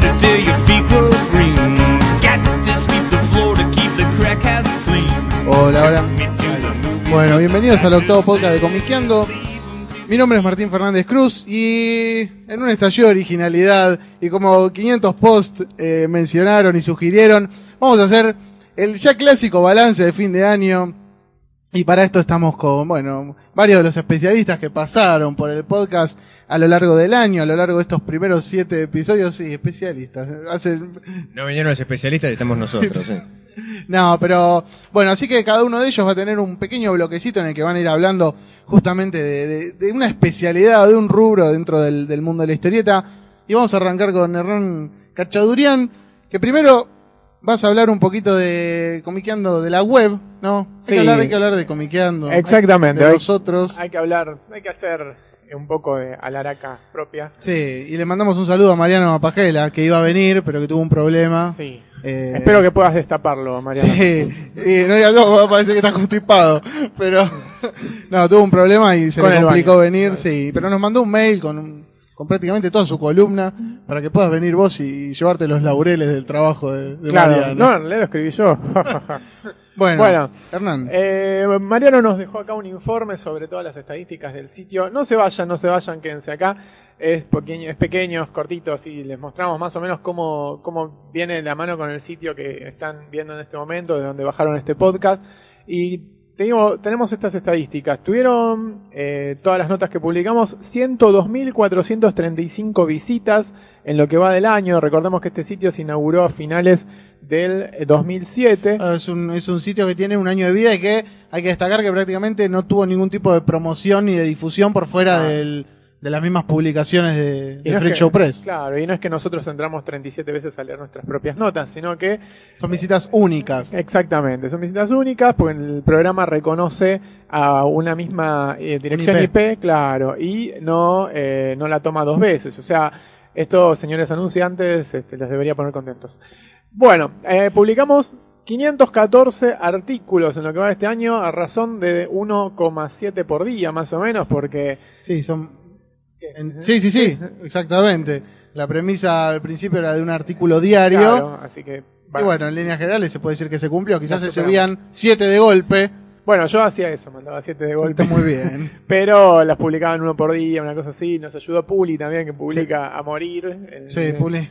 Mashed potato till your feet go green. Got to sweep the floor to keep the crack ass clean. Hola, hola. Bueno, bienvenidos al octavo podcast de Comiqueando. Mi nombre es Martín Fernández Cruz y en un estallido de originalidad y como 500 posts eh, mencionaron y sugirieron, vamos a hacer el ya clásico balance de fin de año. Y para esto estamos con, bueno, varios de los especialistas que pasaron por el podcast a lo largo del año, a lo largo de estos primeros siete episodios, sí, especialistas. Hacen, No vinieron los especialistas y estamos nosotros. sí. no, pero bueno, así que cada uno de ellos va a tener un pequeño bloquecito en el que van a ir hablando justamente de, de- de una especialidad, de un rubro dentro del, del mundo de la historieta. Y vamos a arrancar con Hernán Cachadurian, que primero vas a hablar un poquito de comiqueando de la web, ¿no? Hay, Sí. que, hablar, hay que hablar de comiqueando. Exactamente, De hay- nosotros. Hay que hablar, hay que hacer un poco de alaraca propia. Sí, y le mandamos un saludo a Mariano Mapajela, que iba a venir, pero que tuvo un problema. Sí. Eh, Espero que puedas destaparlo, Mariano. Sí, no digas, no, parece que está constipado, pero no, tuvo un problema y se Con le complicó baño. venir, sí, pero nos mandó un mail con, un- con prácticamente toda su columna para que puedas venir vos y llevarte los laureles del trabajo de, de Claro, Mariano. no, realidad lo escribí yo. bueno, bueno. Hernán, Eh, Mariano nos dejó acá un informe sobre todas las estadísticas del sitio. No se vayan, no se vayan, quédense acá. Es pequeño, es pequeño, es cortito, así les mostramos más o menos cómo, cómo viene la mano con el sitio que están viendo en este momento, de donde bajaron este podcast. Y te digo, tenemos estas estadísticas. Tuvieron eh, todas las notas que publicamos 102.435 visitas en lo que va del año. Recordemos que este sitio se inauguró a finales del eh, 2007. Ah, es, un, es un sitio que tiene un año de vida y que hay que destacar que prácticamente no tuvo ningún tipo de promoción ni de difusión por fuera Ah. del- de las mismas publicaciones de, de no Freak que- Show Press. Claro, y no es que nosotros entramos 37 veces a leer nuestras propias notas, sino que Son visitas únicas. exactamente, son visitas únicas, porque el programa reconoce a una misma eh, dirección IP. claro, y no, eh, no la toma dos veces. O sea, esto, señores anunciantes, este, les debería poner contentos. Bueno, eh, publicamos 514 artículos en lo que va de este año, a razón de 1,7 por día, más o menos, porque Sí, son. En- sí, sí, sí, exactamente. La premisa al principio era de un artículo diario. Claro, así que Y bueno, en líneas generales se puede decir que se cumplió. Quizás se subían siete de golpe. Bueno, yo hacía eso, mandaba siete de golpe. Está muy bien. Pero las publicaban uno por día, una cosa así. Nos ayudó Puli también, que publica a morir. Eh, Sí, Puli.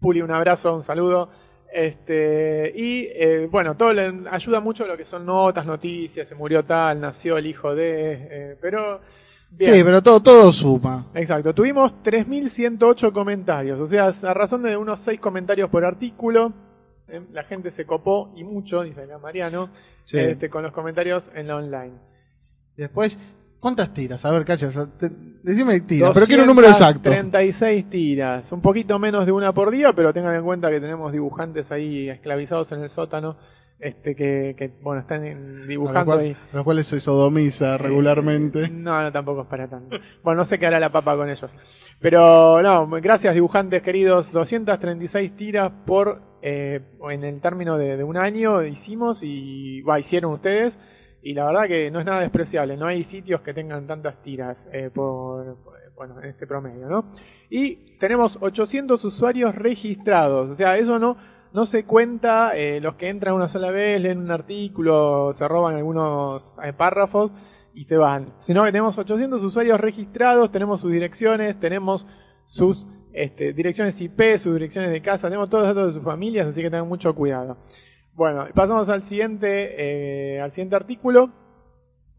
Puli, un abrazo, un saludo. Este, y eh, bueno, todo le ayuda mucho lo que son notas, noticias, se murió tal, nació el hijo de. eh, pero. Bien. Sí, pero todo, todo suma. Exacto, tuvimos 3.108 comentarios, o sea, a razón de unos 6 comentarios por artículo, eh, la gente se copó y mucho, dice acá Mariano, Sí. este, con los comentarios en la online. Después, ¿cuántas tiras? A ver, Cacho, o sea, te- decime tiras, pero quiero un número exacto. 36 tiras, un poquito menos de una por día, pero tengan en cuenta que tenemos dibujantes ahí esclavizados en el sótano, este que, que, bueno, están dibujando a los cuales se sodomiza regularmente. Eh, No, no, tampoco es para tanto. Bueno, no sé qué hará la papa con ellos. Pero no, gracias dibujantes queridos. 236 tiras por, eh, en el término de, de un año hicimos y va, hicieron ustedes. Y la verdad que no es nada despreciable. No hay sitios que tengan tantas tiras eh, por, por- bueno, en este promedio, ¿no? Y tenemos 800 usuarios registrados. O sea, eso no, no se cuenta eh, los que entran una sola vez, leen un artículo, se roban algunos eh, párrafos y se van. Sino que tenemos 800 usuarios registrados, tenemos sus direcciones, tenemos sus este, direcciones IP, sus direcciones de casa, tenemos todos los datos de sus familias, así que tengan mucho cuidado. Bueno, pasamos al siguiente, eh, al siguiente artículo,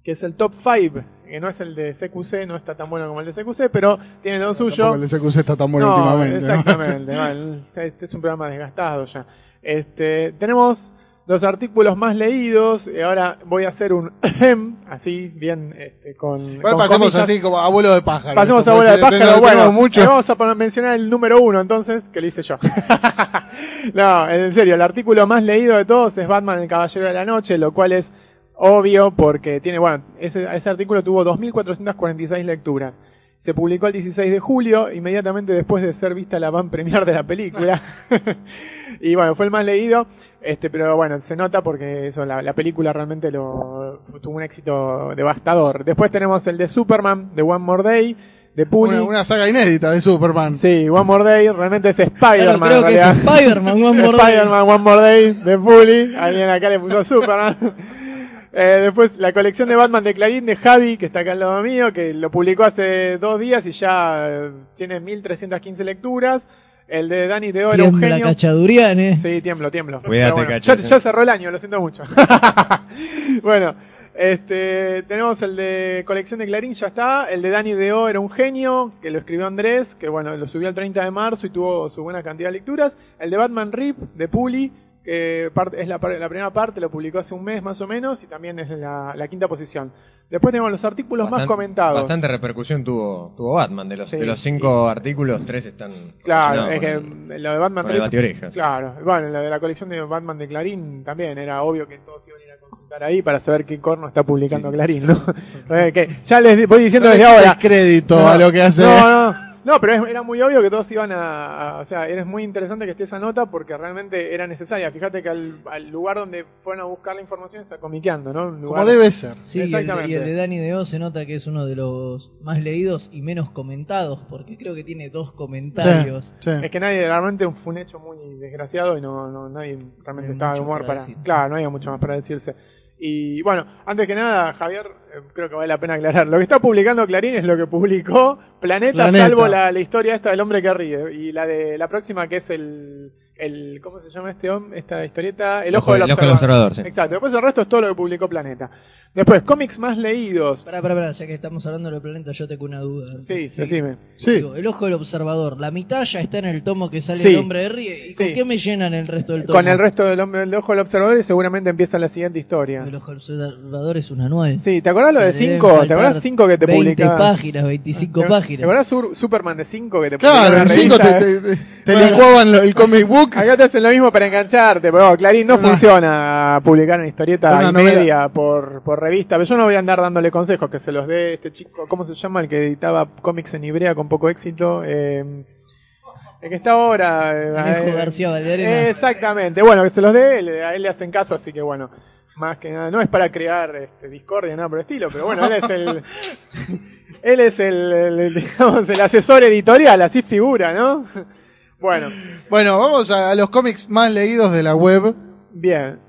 que es el top 5, que no es el de CQC, no está tan bueno como el de CQC, pero tiene lo suyo. El de CQC está tan bueno No, últimamente. Exactamente, no, este es un programa desgastado ya. Este, tenemos los artículos más leídos. Y ahora voy a hacer un así, bien, este, con. Bueno, con pasemos comillas. así como abuelo de pájaro. Pasemos a bola de pájaro. Bueno, mucho. vamos a mencionar el número uno entonces, que lo hice yo. no, en serio, el artículo más leído de todos es Batman el Caballero de la Noche, lo cual es obvio porque tiene, bueno, ese, ese artículo tuvo 2.446 lecturas. Se publicó el 16 de julio, inmediatamente después de ser vista la van premier de la película. y bueno, fue el más leído, este, pero bueno, se nota porque eso, la, la película realmente lo, tuvo un éxito devastador. Después tenemos el de Superman, de One More Day, de Puli. Una, una saga inédita de Superman. Sí, One More Day, realmente es Claro, Spider-Man. creo en que es realidad. Spider-Man, One More Day. Spider-Man One More Day de Puli. Alguien acá le puso Superman. Eh, después la colección de Batman de Clarín de Javi, que está acá al lado mío, que lo publicó hace dos días y ya eh, tiene 1315 lecturas. El de Danny Teo era un Tiembla genio. Cachadurian, eh. Sí, tiemblo, tiemblo. Cuídate, Pero bueno, Cacho, ya, cerró el año, lo siento mucho. bueno, este, tenemos el de colección de Clarín, ya está. El de Danny Deo era un genio, que lo escribió Andrés, que bueno, lo subió el 30 de marzo y tuvo su buena cantidad de lecturas. El de Batman Rip, de Puli, que parte- es la, la primera parte, lo publicó hace un mes más o menos, y también es la, la quinta posición. Después tenemos los artículos más comentados. Bastante repercusión tuvo, tuvo Batman. De los, Sí. de los cinco artículos, tres están. Claro, es que el- lo de Batman con el Rip- Batiorejas. Claro, bueno, la de la colección de Batman de Clarín también era obvio que todos iban a ir a consultar ahí para saber qué corno está publicando Clarín, ¿no? Eh, que ya les voy diciendo No desde ahora. crédito No, a lo que hace. No, no, no, pero es- era muy obvio que todos iban a, a- O sea, era muy interesante que esté esa nota porque realmente era necesaria. Fíjate que al, al lugar donde fueron a buscar la información está comiqueando, ¿no? Un como debe ser. Sí, y el, de- Exactamente. y el de Deo se nota que es uno de los más leídos y menos comentados, porque creo que tiene dos comentarios. Sí. Es que nadie, realmente fue un hecho muy desgraciado y no, no nadie realmente No estaba de humor para para. decir. Claro, no había mucho más para decirse. Y bueno, antes que nada, Javier, eh, creo que vale la pena aclarar. Lo que está publicando Clarín es lo que publicó Planeta, Planeta. salvo la, la historia esta del hombre que ríe. Y la de la próxima que es el. El ¿Cómo se llama este hombre? Esta historieta? El ojo, del el ojo del observador. observador, sí. Exacto. Después el resto es todo lo que publicó Planeta. Después, cómics más leídos. Pará, pará, pará, ya que estamos hablando del planeta, yo tengo una duda. Sí, decime. Sí. Digo, el ojo del observador, la mitad ya está en el tomo que sale Sí. el hombre de Rie. ¿Y Sí. con qué me llenan el resto del tomo? Con el resto del hombre del ojo del observador y seguramente empieza la siguiente historia. El ojo del observador es un anual. Sí, ¿te acordás lo de Le deben 5? ¿Te faltar acordás 5 que te 20 publicaba? páginas, 25 ¿Te- páginas. ¿Te acordás Sur- Superman de 5 que te Claro, publicaba en la 5 te, te, te- te Bueno. licuaban lo- el comic book. Acá te hacen lo mismo para engancharte, pero Clarín no funciona publicar una historieta Una y novela. media por, por revista, pero yo no voy a andar dándole consejos, que se los dé este chico, ¿cómo se llama? El que editaba cómics en Ibrea con poco éxito. Eh, el que está ahora... eh, eh, García Valdearena. Exactamente, bueno, que se los dé, él- a él le hacen caso, así que bueno, más que nada, no es para crear este, discordia, nada por el estilo, pero bueno, él es el... Él es el, digamos, el asesor editorial, así figura, ¿no? Bueno, Bueno, vamos a, a los cómics más leídos de la web. bien.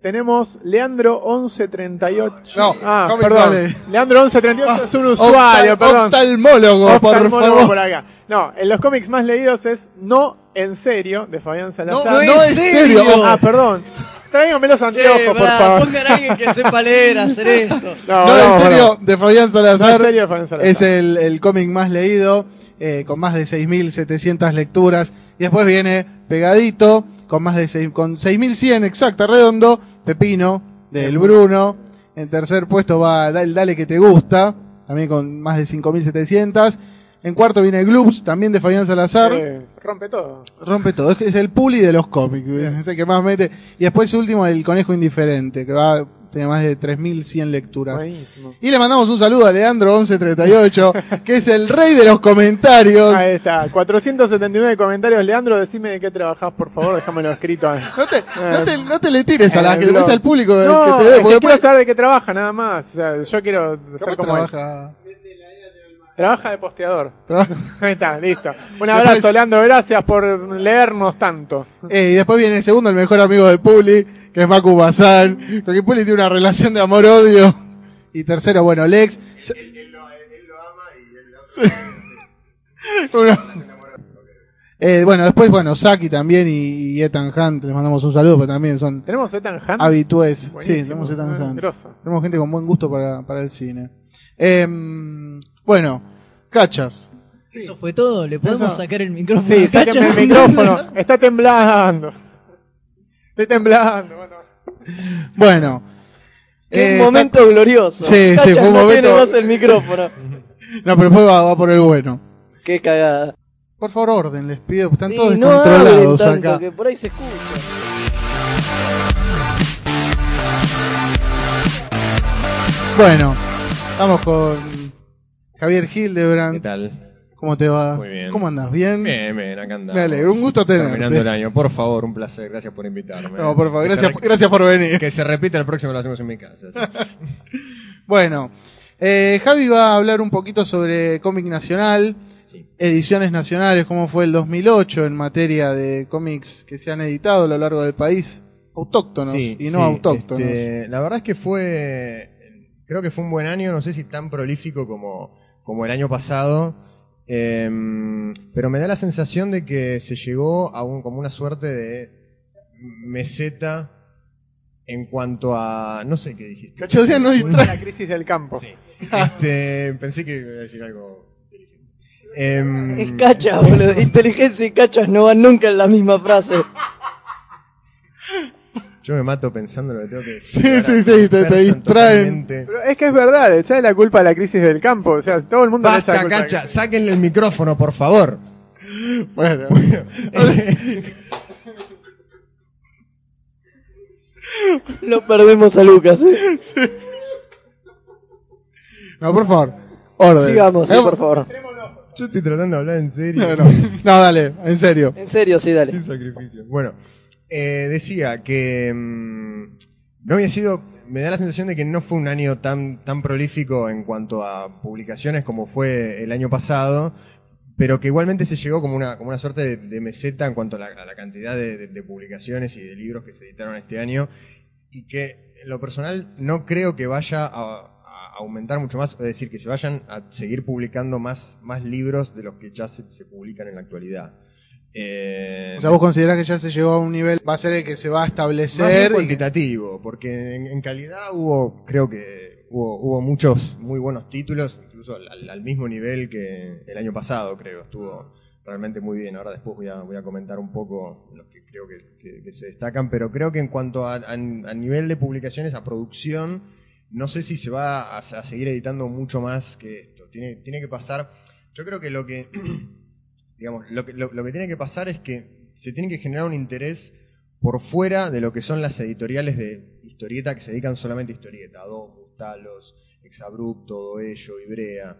Tenemos Leandro 1138. No, ah, cómics perdón. vale. Leandro 1138 es un Oftal- usuario, perdón. Oftalmólogo, por Oftalmólogo favor. por acá. No, en los cómics más leídos es No en serio, de Fabián Salazar. No, no, en serio. Ah, perdón. Tráigame los Che, anteojos, por pará, favor. pongan a alguien que sepa leer, hacer esto. No, no, en serio, no. de Fabián No, Salazar. en serio, Fabián Salazar. Es el, el cómic más leído, eh, con más de 6.700 lecturas. Y después viene pegadito, con más de seis- con 6.100 exacta, redondo, Pepino, del Bruno. En tercer puesto va el Dale que te gusta, también con más de 5.700. En cuarto viene Gloops, también de Fabián Salazar. Eh, rompe todo. Rompe todo, es el puli de los cómics, es el que más mete. Y después último el conejo indiferente, que va tiene más de 3100 lecturas. Buenísimo. Y le mandamos un saludo a Leandro 1138, que es el rey de los comentarios. Ahí está, 479 comentarios. Leandro, decime de qué trabajás, por favor, déjamelo escrito. No te, no te, no te le tires a la que después blog. al público No, que te es que quiero después saber de qué trabaja, nada más. O sea, yo quiero ser ¿Cómo como él. trabaja? Trabaja de posteador. Trabaja- Ahí está, listo. Un Después- abrazo, Leandro. Gracias por leernos tanto. Eh, y después viene el segundo, el mejor amigo de Puli, que es Macu Bazán, con quien Puli tiene una relación de amor-odio. Y tercero, bueno, Lex. Uno- Eh, bueno, después, bueno, Saki también y, y Ethan Hunt, les mandamos un saludo, porque también son ¿Tenemos Ethan Hunt? habitués. Sí, tenemos Ethan Ah, Hunt. grosso. Tenemos gente con buen gusto para, para el cine. Em, bueno, cachas. Eso fue todo, le podemos Eso. sacar el micrófono. Sí, sáquenme el micrófono. Está temblando. Estoy temblando. Bueno. Bueno. Qué eh, momento glorioso. Sí, sí, fue un no momento- tiene más el micrófono. No, pero después va, va por el bueno. Qué cagada. Por favor, orden, les pido. Están Sí, todos no descontrolados tanto, acá. que por ahí se escucha. Bueno, estamos con Javier ¿Qué Hildebrand. tal? ¿Cómo te va? Muy bien. ¿Cómo andas? ¿Bien? Bien, bien, acá andamos. Me alegro, un gusto tenerte. Terminando el año. Por favor, un placer. Gracias por invitarme. No, por favor, Que gracias, gracias por venir. Que se repita el próximo, lo hacemos en mi casa. sí. Bueno, eh, Javi va a hablar un poquito sobre cómic nacional, Sí. ediciones nacionales, cómo fue el 2008 en materia de cómics que se han editado a lo largo del país, autóctonos Sí, y no autóctonos. este, la verdad es que fue, creo que fue un buen año, no sé si tan prolífico como, como el año pasado, em, pero me da la sensación de que se llegó a un, como una suerte de meseta en cuanto a, no sé qué dijiste. Cacho, no distrae. La crisis del campo. Sí. Este, pensé que iba a decir algo inteligente. Em, Es cacha, boludo. Inteligencia y cachas no van nunca en la misma frase. Yo me mato pensando en lo que tengo que decir. Sí, sí, sí, te- distraen. totalmente. Pero es que es verdad, echarle la culpa a la crisis del campo. O sea, todo el mundo le echa la Basta, culpa. cacha, sáquenle el micrófono, por favor. Bueno, Lo perdemos a Lucas. ¿eh? no, por favor, orden. Sigamos, sí, Eh, por favor. Yo estoy tratando de hablar en serio. No, no, no, dale, en serio. En serio, sí, dale. Qué sacrificio. Bueno, eh, decía que mm, no había sido. Me da la sensación de que no fue un año tan, tan prolífico en cuanto a publicaciones como fue el año pasado, pero que igualmente se llegó como una, como una suerte de, meseta en cuanto a la, cantidad de, publicaciones y de libros que se editaron este año, y que en lo personal no creo que vaya a, a aumentar mucho más, es decir, que se vayan a seguir publicando más, más libros de los que ya se, se publican en la actualidad. Eh, O sea, vos considerás que ya se llegó a un nivel, va a ser el que se va a establecer. cuantitativo, porque en, en calidad hubo, creo que hubo, hubo muchos muy buenos títulos, incluso al, al- al mismo nivel que el año pasado, creo. Estuvo realmente muy bien. Ahora después voy a, voy a comentar un poco los que creo que, que- que se destacan, pero creo que en cuanto a, a- a nivel de publicaciones, a producción, no sé si se va a, a seguir editando mucho más que esto. Tiene, tiene que pasar. Yo creo que lo que digamos, lo que, lo, que tiene que pasar es que se tiene que generar un interés por fuera de lo que son las editoriales de historieta que se dedican solamente a historieta, Domus, Talos, Exabrupto, Doello, Ibrea.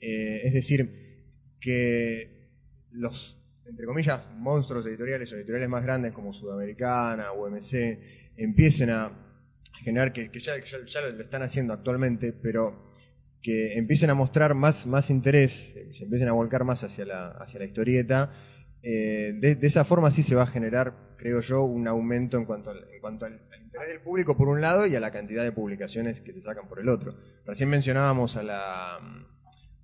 Eh, es decir, que los, entre comillas, monstruos editoriales o editoriales más grandes como Sudamericana, UMC, empiecen a generar, que, que ya- ya lo están haciendo actualmente, pero que empiecen a mostrar más, más interés, eh, se empiecen a volcar más hacia la, hacia la historieta, eh, de, de esa forma sí se va a generar, creo yo, un aumento en cuanto, al, en cuanto al, al interés del público por un lado y a la cantidad de publicaciones que se sacan por el otro. Recién mencionábamos a la,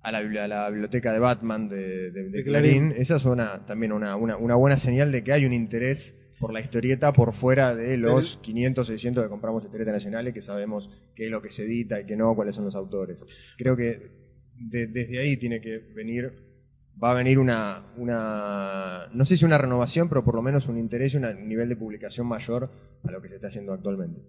a la, bibli- a la biblioteca de Batman de, de- de De Clarín. Clarín. Esa es una, también una, una, una buena señal de que hay un interés por la historieta por fuera de los 500, 600 que compramos historieta nacional y que sabemos qué es lo que se edita y qué no, cuáles son los autores. Creo que de- desde ahí tiene que venir, va a venir una, una, no sé si una renovación, pero por lo menos un interés y un nivel de publicación mayor a lo que se está haciendo actualmente.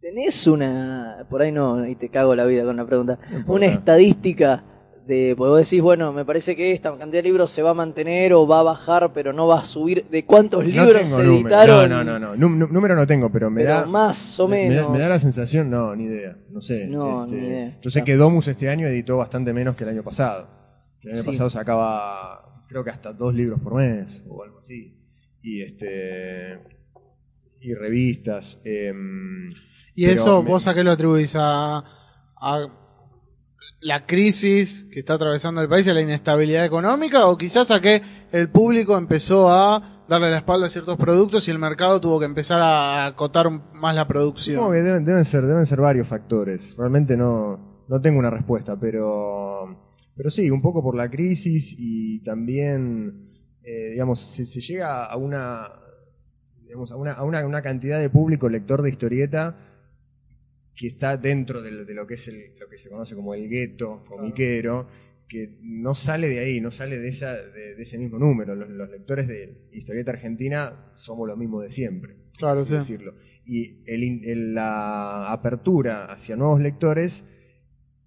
¿Tenés una, por ahí no, y te cago la vida con la pregunta, una estadística de, porque vos decís, bueno, me parece que esta cantidad de libros se va a mantener o va a bajar, pero no va a subir, ¿de cuántos libros se número. editaron? No, no, no, no. Nú- nú- número no tengo, pero me Pero da. más o me- menos. Me, da la sensación, no, ni idea. No sé. No, este, ni idea. Yo sé que Domus este año editó bastante menos que el año pasado. El año Sí. pasado sacaba, creo que hasta dos libros por mes o algo así. Y este. Y revistas. em, Y eso, me- vos a qué lo atribuís a, a la crisis que está atravesando el país, a la inestabilidad económica, o quizás a que el público empezó a darle la espalda a ciertos productos y el mercado tuvo que empezar a acotar más la producción. Que deben, ser, deben ser varios factores. Realmente no, no tengo una respuesta, pero, pero sí, un poco por la crisis y también, eh, digamos, se, se llega a una, digamos, a, una, a una cantidad de público lector de historieta que está dentro de lo, de lo que es el, lo que se conoce como el gueto comiquero, que no sale de ahí, no sale de, esa, de, de ese mismo número. Los, los lectores de historieta argentina somos lo mismo de siempre Claro, sí. decirlo. Y el in- el- la apertura hacia nuevos lectores,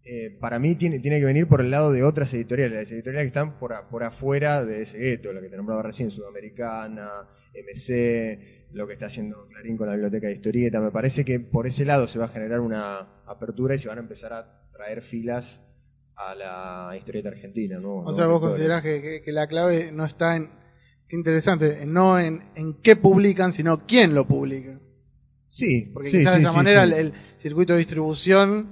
eh, para mí tiene, tiene que venir por el lado de otras editoriales, las editoriales que están por, a- por afuera de ese gueto, la que te nombraba recién, Sudamericana, MC, lo que está haciendo Clarín con la biblioteca de historieta. Me parece que por ese lado se va a generar una apertura y se van a empezar a traer filas a la historieta argentina. ¿no? O sea, vos considerás que, que- que la clave no está en. Qué interesante, no en, en qué publican, sino quién lo publica. Sí, Porque sí, quizás sí, de esa sí, manera el circuito de distribución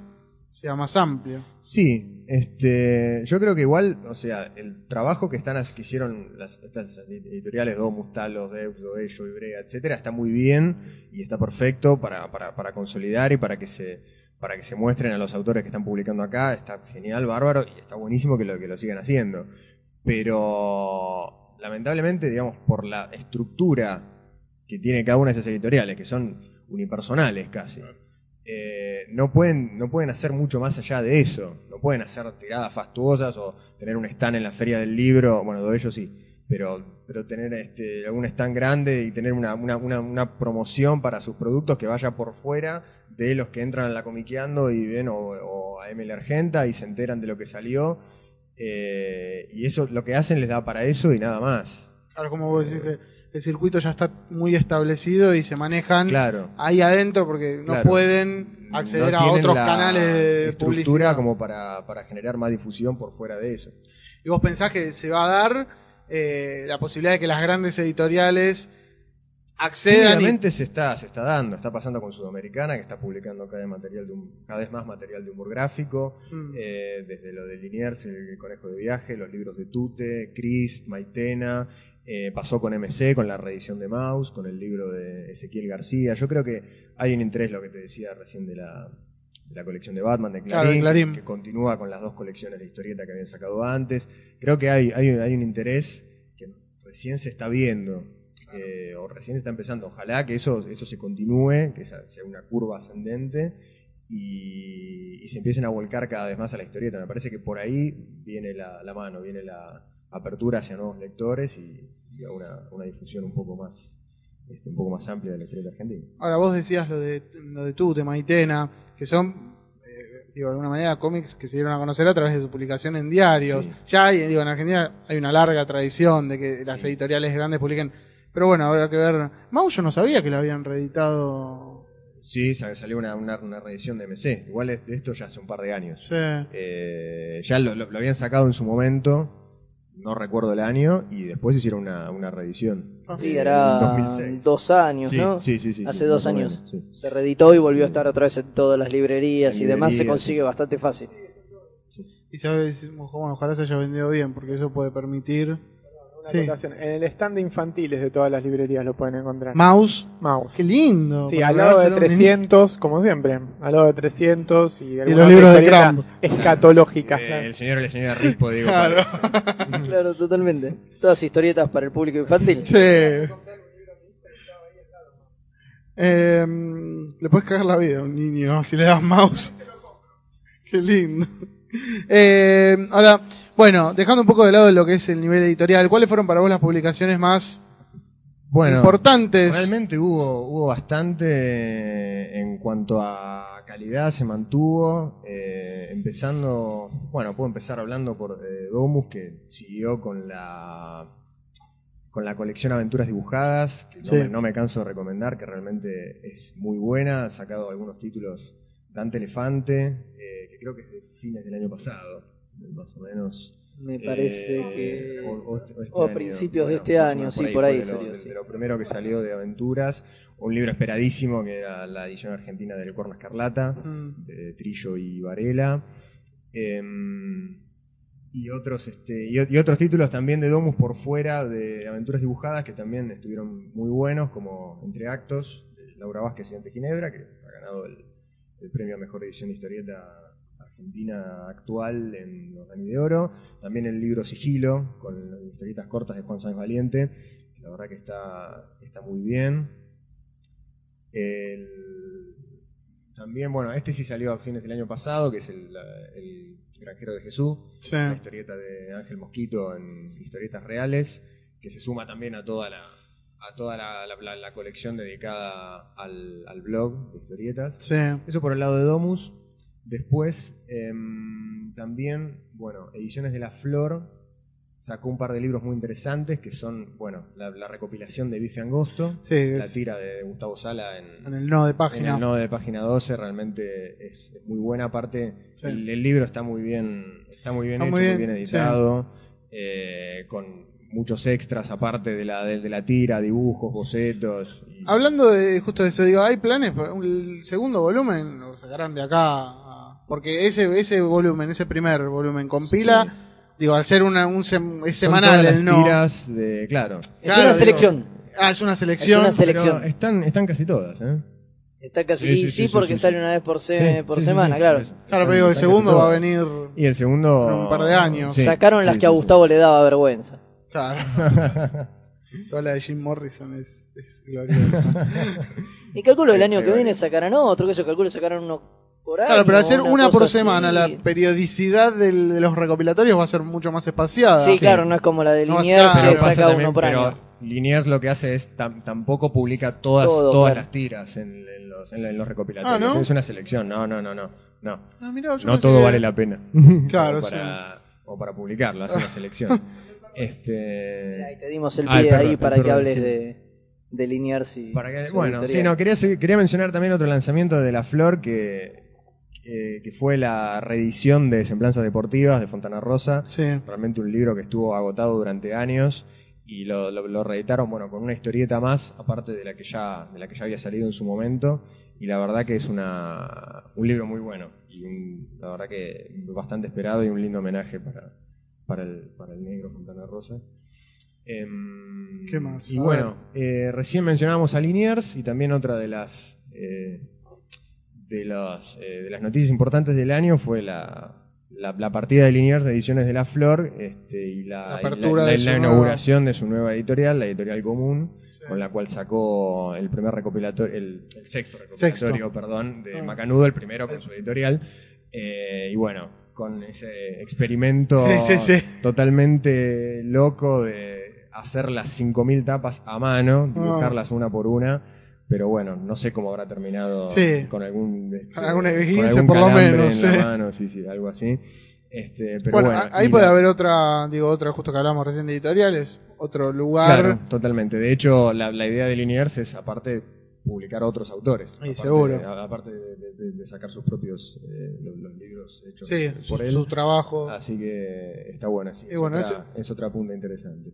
sea más amplio. Sí, este, yo creo que igual, o sea, el trabajo que están que hicieron las, estas editoriales Domus, Talos, Deus, Doello, Ibrea, etcétera, está muy bien y está perfecto para, para, para consolidar y para que se para que se muestren a los autores que están publicando acá, está genial, bárbaro y está buenísimo que lo que lo sigan haciendo. Pero lamentablemente, digamos, por la estructura que tiene cada una de esas editoriales, que son unipersonales casi, eh, no, pueden, no pueden hacer mucho más allá de eso. No pueden hacer tiradas fastuosas o tener un stand en la feria del libro. Bueno, de ellos sí. Pero, pero tener este, algún stand grande y tener una, una, una, promoción para sus productos que vaya por fuera de los que entran a la comiqueando y ven o, o a ML Argenta y se enteran de lo que salió. Eh, y eso lo que hacen les da para eso y nada más. Ahora, como vos decís, el circuito ya está muy establecido y se manejan Claro. ahí adentro porque no Claro. pueden acceder No a otros la canales de estructura publicidad. como para, para generar más difusión por fuera de eso. ¿Y vos pensás que se va a dar eh, la posibilidad de que las grandes editoriales accedan y Obviamente se está, se está dando, está pasando con Sudamericana, que está publicando cada vez, material de hum- cada vez más material de humor gráfico, Mm. eh, desde lo de Liniers, el conejo de viaje, los libros de Tute, Chris, Maitena, eh, pasó con MC, con la reedición de Maus, con el libro de Ezequiel García. Yo creo que hay un interés, lo que te decía recién de la, de la colección de Batman, de Claro, de Clarín, que continúa con las dos colecciones de historieta que habían sacado antes. Creo que hay, hay, hay un interés que recién se está viendo, eh, o recién se está empezando. Ojalá que eso, eso se continúe, que sea una curva ascendente y, y se empiecen a volcar cada vez más a la historieta. Me parece que por ahí viene la, la mano, viene la apertura hacia nuevos lectores y, y a una, una difusión un poco más este, un poco más amplia de la historieta argentina. Ahora vos decías lo de lo de tú, de Maitena, que son eh, digo, de alguna manera cómics que se dieron a conocer a través de su publicación en diarios. Sí. Ya hay, digo, en Argentina hay una larga tradición de que las Sí. editoriales grandes publiquen. Pero bueno, habrá que ver. Mau yo no sabía que la habían reeditado. Sí, sa- salió una, una, una reedición de MC. Igual de esto ya hace un par de años. Sí. Eh, ya lo, lo- lo habían sacado en su momento, no recuerdo el año, y después hicieron una, una reedición. Sí, Eh, hará en 2006. dos años, Sí, ¿no? sí, sí, sí, Hace sí, dos años. menos, sí. Se reeditó y volvió a estar otra vez en todas las librerías y demás. Se consigue bastante fácil. Y sabes, bueno, ojalá se haya vendido bien, porque eso puede permitir. Una Sí. acotación. En el stand de infantiles de todas las librerías lo pueden encontrar. Mouse, Mouse. qué lindo. Sí, al lado de regalárselo a un niño. 300, como siempre. Al lado de 300 y, de Y los libros de Crumb. Escatológicas. Eh, claro. el señor y la señora Rispo, digo. Claro. totalmente. Todas historietas para el público infantil. Sí. Eh, le puedes cagar la vida a un niño si le das mouse. Qué lindo. Eh, ahora, bueno, dejando un poco de lado lo que es el nivel editorial, ¿cuáles fueron para vos las publicaciones más Bueno, importantes? realmente hubo, hubo bastante en cuanto a calidad, se mantuvo. eh, empezando, bueno, puedo empezar hablando por eh, Domus, que siguió con la con la colección Aventuras Dibujadas, que no, Sí. me, no me canso de recomendar, que realmente es muy buena. Ha sacado algunos títulos Dante Elefante, eh, creo que es de fines del año pasado, más o menos. Me parece Eh, que. o, o este- o este o a año, principios de este año, sí, por ahí lo, salió, de- sí. de lo primero que salió de aventuras, un libro esperadísimo que era la edición argentina del Cuerno Escarlata, Mm. de Trillo y Varela. Em, y otros este y, otros títulos también de Domus por fuera de aventuras dibujadas que también estuvieron muy buenos como Entre Actos de Laura Vázquez y Ante Ginebra que ha ganado el, el premio a mejor edición de historieta argentina actual en los Dani de Oro también el libro Sigilo con las historietas cortas de Juan Sáenz Valiente que la verdad que está está muy bien el- también bueno este sí salió a fines del año pasado que es el, granjero de Jesús Sí. la historieta de Ángel Mosquito en historietas reales, que se suma también a toda la a toda la, la- la- la colección dedicada al, al blog de historietas. Sí. Eso por el lado de Domus. Después, em, también, bueno, Ediciones de la Flor sacó un par de libros muy interesantes que son, bueno, la, la recopilación de Bife Angosto, Sí, la tira de Gustavo Sala en, en el no de en página. el nodo de página 12 realmente es, es muy buena. Aparte, Sí. el, el libro está muy bien, está muy bien Está hecho, muy muy bien, editado, eh, con muchos extras aparte de la, de, de la tira, dibujos, bocetos. y- Hablando de justo de eso, digo, ¿hay planes un- segundo volumen? ¿Lo sacarán de acá? Porque ese, ese volumen, ese primer volumen compila, digo, al ser una, un sem- es Son semanal el no. tiras de, claro. Es Claro, una digo, selección. Ah, es una selección. Es una selección. Pero están, están casi todas, ¿eh? Está casi. Sí, y sí, sí, sí, sí, porque sí. sale una vez por, se- Sí, por sí, sí, semana, sí, claro. Claro, pero digo, el segundo va a venir. Y el segundo. En un par de años. Sí, Sacaron las sí, que a sí, sí. Gustavo le daba vergüenza. Claro. Toda la de Jim Morrison es, es gloriosa. Y calculo el Sí, año que viene sacarán otro, que yo calculo sacarán uno por año. Claro, pero al ser una por así. semana, la periodicidad del- de los recopilatorios va a ser mucho más espaciada. Sí, claro, no es como la de No Liniers que saca también- uno por pero año. Liniers lo que hace es tam- tampoco publica todas, Todo, todas claro. las tiras en, en los, en, en los recopilatorios. Ah, ¿no? Es una selección. No, no, no, no. No, Ah, mirá, yo no todo que- vale la pena. Claro, Como para, o para publicarlo, hace una selección. este, Ahí te dimos el pie perro, ahí el para que hables de, de Liniers y. para que- su bueno, editorial. sí, no, quería, quería mencionar también otro lanzamiento de La Flor que, que, que fue la reedición de Semblanzas Deportivas de Fontana Rosa. Sí. Realmente un libro que estuvo agotado durante años y lo, lo- lo reeditaron bueno, con una historieta más, aparte de la que ya, de la que ya había salido en su momento. Y la verdad que es una, un libro muy bueno y un- la verdad que bastante esperado y un lindo homenaje para, para, el, para el negro Fontana Rosa. Em, ¿Qué más? Y A bueno, eh, recién mencionábamos a Liniers y también otra de las eh, de, las, eh, de las noticias importantes del año fue la, la, la partida de Liniers de Ediciones de la Flor este, y la, y de inauguración de su nueva editorial, la editorial común, Sí. con la cual sacó el primer recopilatorio, el, el sexto Sexto. recopilatorio, perdón, de Ah. Macanudo, el primero con su editorial. Eh, y bueno, con ese experimento Sí, sí, sí. totalmente loco de hacer las 5.000 tapas a mano, dibujarlas una por una. Pero bueno, no sé cómo habrá terminado Sí. con algún, este, alguna con algún por lo menos, en la sí. mano, sí, sí, algo así. Este, pero bueno, bueno, ahí puede la- haber otra, digo, otra, justo que hablamos recién de editoriales, otro lugar. Claro, totalmente. De hecho, la, la idea de Liniers es, aparte, publicar a otros autores. Aparte seguro. de- aparte de, de- de- de sacar sus propios eh, los, los libros hechos Sí, su, por él. su trabajo. Así que está buena, sí. Es, bueno, otra, es otra punta interesante.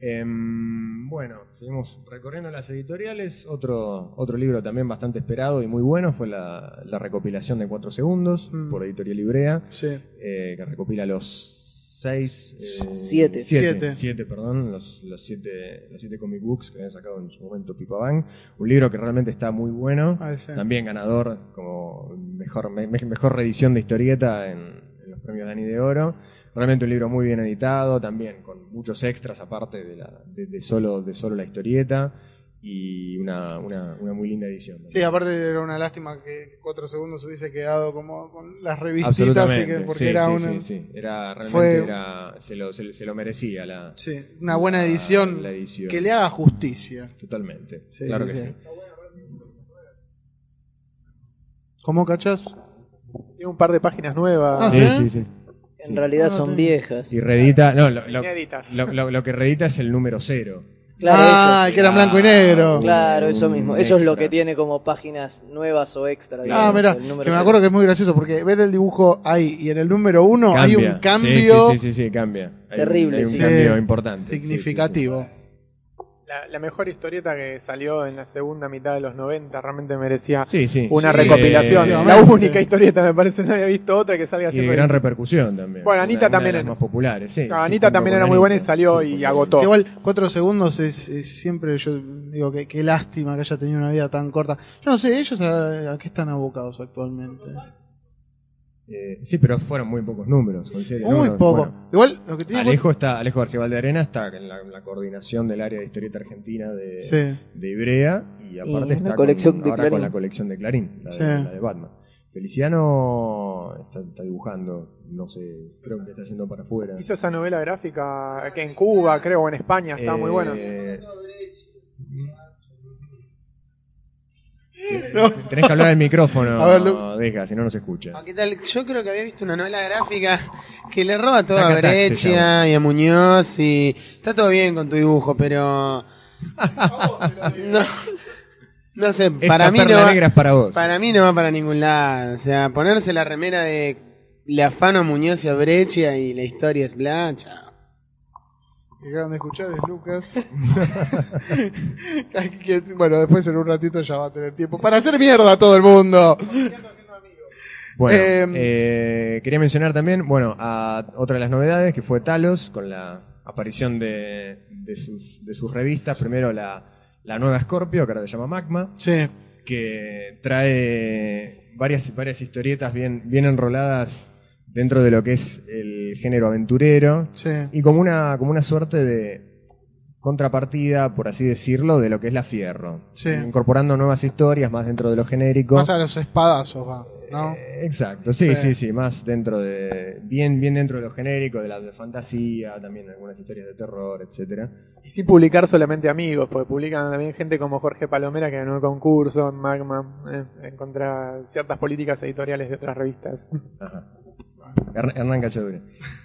Em, bueno, seguimos recorriendo las editoriales. Otro, otro libro también bastante esperado y muy bueno fue la, la recopilación de Cuatro Segundos Mm. por Editorial Ibrea, Sí. eh, que recopila los seis... eh, Siete. Siete, Siete. siete, perdón, los, los, siete, los siete comic books que habían sacado en su momento Pipa Bang. Un libro que realmente está muy bueno. Sí. También ganador como mejor, me- mejor reedición de historieta en, en los premios Dani de Oro. Realmente un libro muy bien editado, también con muchos extras aparte de, la, de, de solo, de solo la historieta y una, una, una muy linda edición. Sí, aparte era una lástima que cuatro segundos hubiese quedado como con las revistitas, Absolutamente. y que, porque sí, era sí, una, sí, sí. Era, realmente Fue- era, se, lo, se, se lo merecía la, sí, una buena la- edición, la edición. que le haga justicia. Totalmente. Sí, claro sí, que sí. sí. ¿Cómo cachás? Tiene un par de páginas nuevas. Ah, Sí, ¿sí? sí, sí. En Sí. realidad Ah, no son viejas. Y reedita, no, lo, lo, lo, lo- lo que reedita es el número cero. Claro, ah, eso. que era en blanco y negro. Ah, Claro, eso mismo. Eso es lo extra. que tiene como páginas nuevas o extra. Ah, digamos, mira, el que me cero. acuerdo que es muy gracioso porque ver el dibujo ahí y en el número uno hay un cambio Sí, sí, sí, sí, cambia. Hay un- Terrible, Hay un, sí. cambio Sí, importante. sí, sí, sí. significativo. La, la mejor historieta que salió en la segunda mitad de los 90 realmente merecía Sí, sí. una Sí, recopilación. la única historieta me parece, no había visto otra que salga Y de siempre. gran repercusión también. Bueno, Anita Una- una también de las era- más populares, sí. Anita también era muy buena y salió Sí, y agotó. Sí, igual, cuatro segundos es, es siempre, yo digo, que qué lástima que haya tenido una vida tan corta. Yo no sé, ellos a, a qué están abocados actualmente. Eh, sí, pero fueron muy pocos números. Muy poco. Bueno, Igual, lo que tiene... Alejo está, Alejo García Valdearena está en la, en la coordinación del área de historieta argentina de, Sí. de Ibrea y aparte está colección con, de ahora Clarín. con la colección de Clarín, la de, Sí. la de Batman. Feliciano está, está dibujando, no sé, creo que está yendo para afuera. Hizo esa novela gráfica que en Cuba, creo, o en España, estaba muy buena. Eh, Tenés que hablar al micrófono, A ver, Lu- deja, si no no se escucha. Ah, ¿Qué tal? Yo creo que había visto una novela gráfica que le roba todo a Breccia y a Muñoz y está todo bien con tu dibujo, pero no, no sé, Esta para mí no va, para vos. para mí no va para ningún lado, o sea, ponerse la remera de le afano a Muñoz y a Breccia y la historia es bla, chao. Que acaban de escuchar es Lucas. Bueno, después en un ratito ya va a tener tiempo para hacer mierda a todo el mundo. Bueno, Em, eh, quería mencionar también, bueno, a otra de las novedades que fue Talos con la aparición de, de sus, de sus revistas. Primero la, la nueva Scorpio, que ahora se llama Magma, Sí, que trae varias, varias historietas bien, bien enroladas dentro de lo que es el género aventurero sí. y como una, como una suerte de contrapartida, por así decirlo, de lo que es la Fierro. Sí. Incorporando nuevas historias más dentro de lo genérico. Más a los espadazos va, ¿no? Eh, exacto, sí, Sí. sí, sí, más dentro de. Bien, bien dentro de lo genérico, de la de fantasía, también algunas historias de terror, etcétera. Y sin publicar solamente amigos, porque publican también gente como Jorge Palomera que ganó el concurso en Magma, eh, en contra de ciertas políticas editoriales de otras revistas. Ajá. Her- Hernán Cachadura.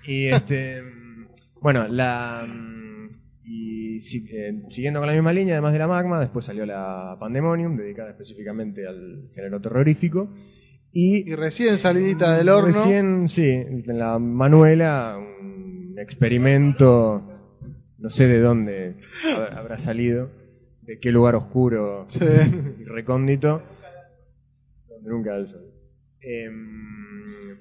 Y este. bueno, la. Y si- eh, siguiendo con la misma línea, además de la magma, después salió la Pandemonium, dedicada específicamente al género terrorífico. Y Y recién salidita del horno. Recién, sí, en la Manuela, un experimento, no sé de dónde hab- habrá salido, de qué lugar oscuro Sí. y recóndito, donde nunca da el sol. Em,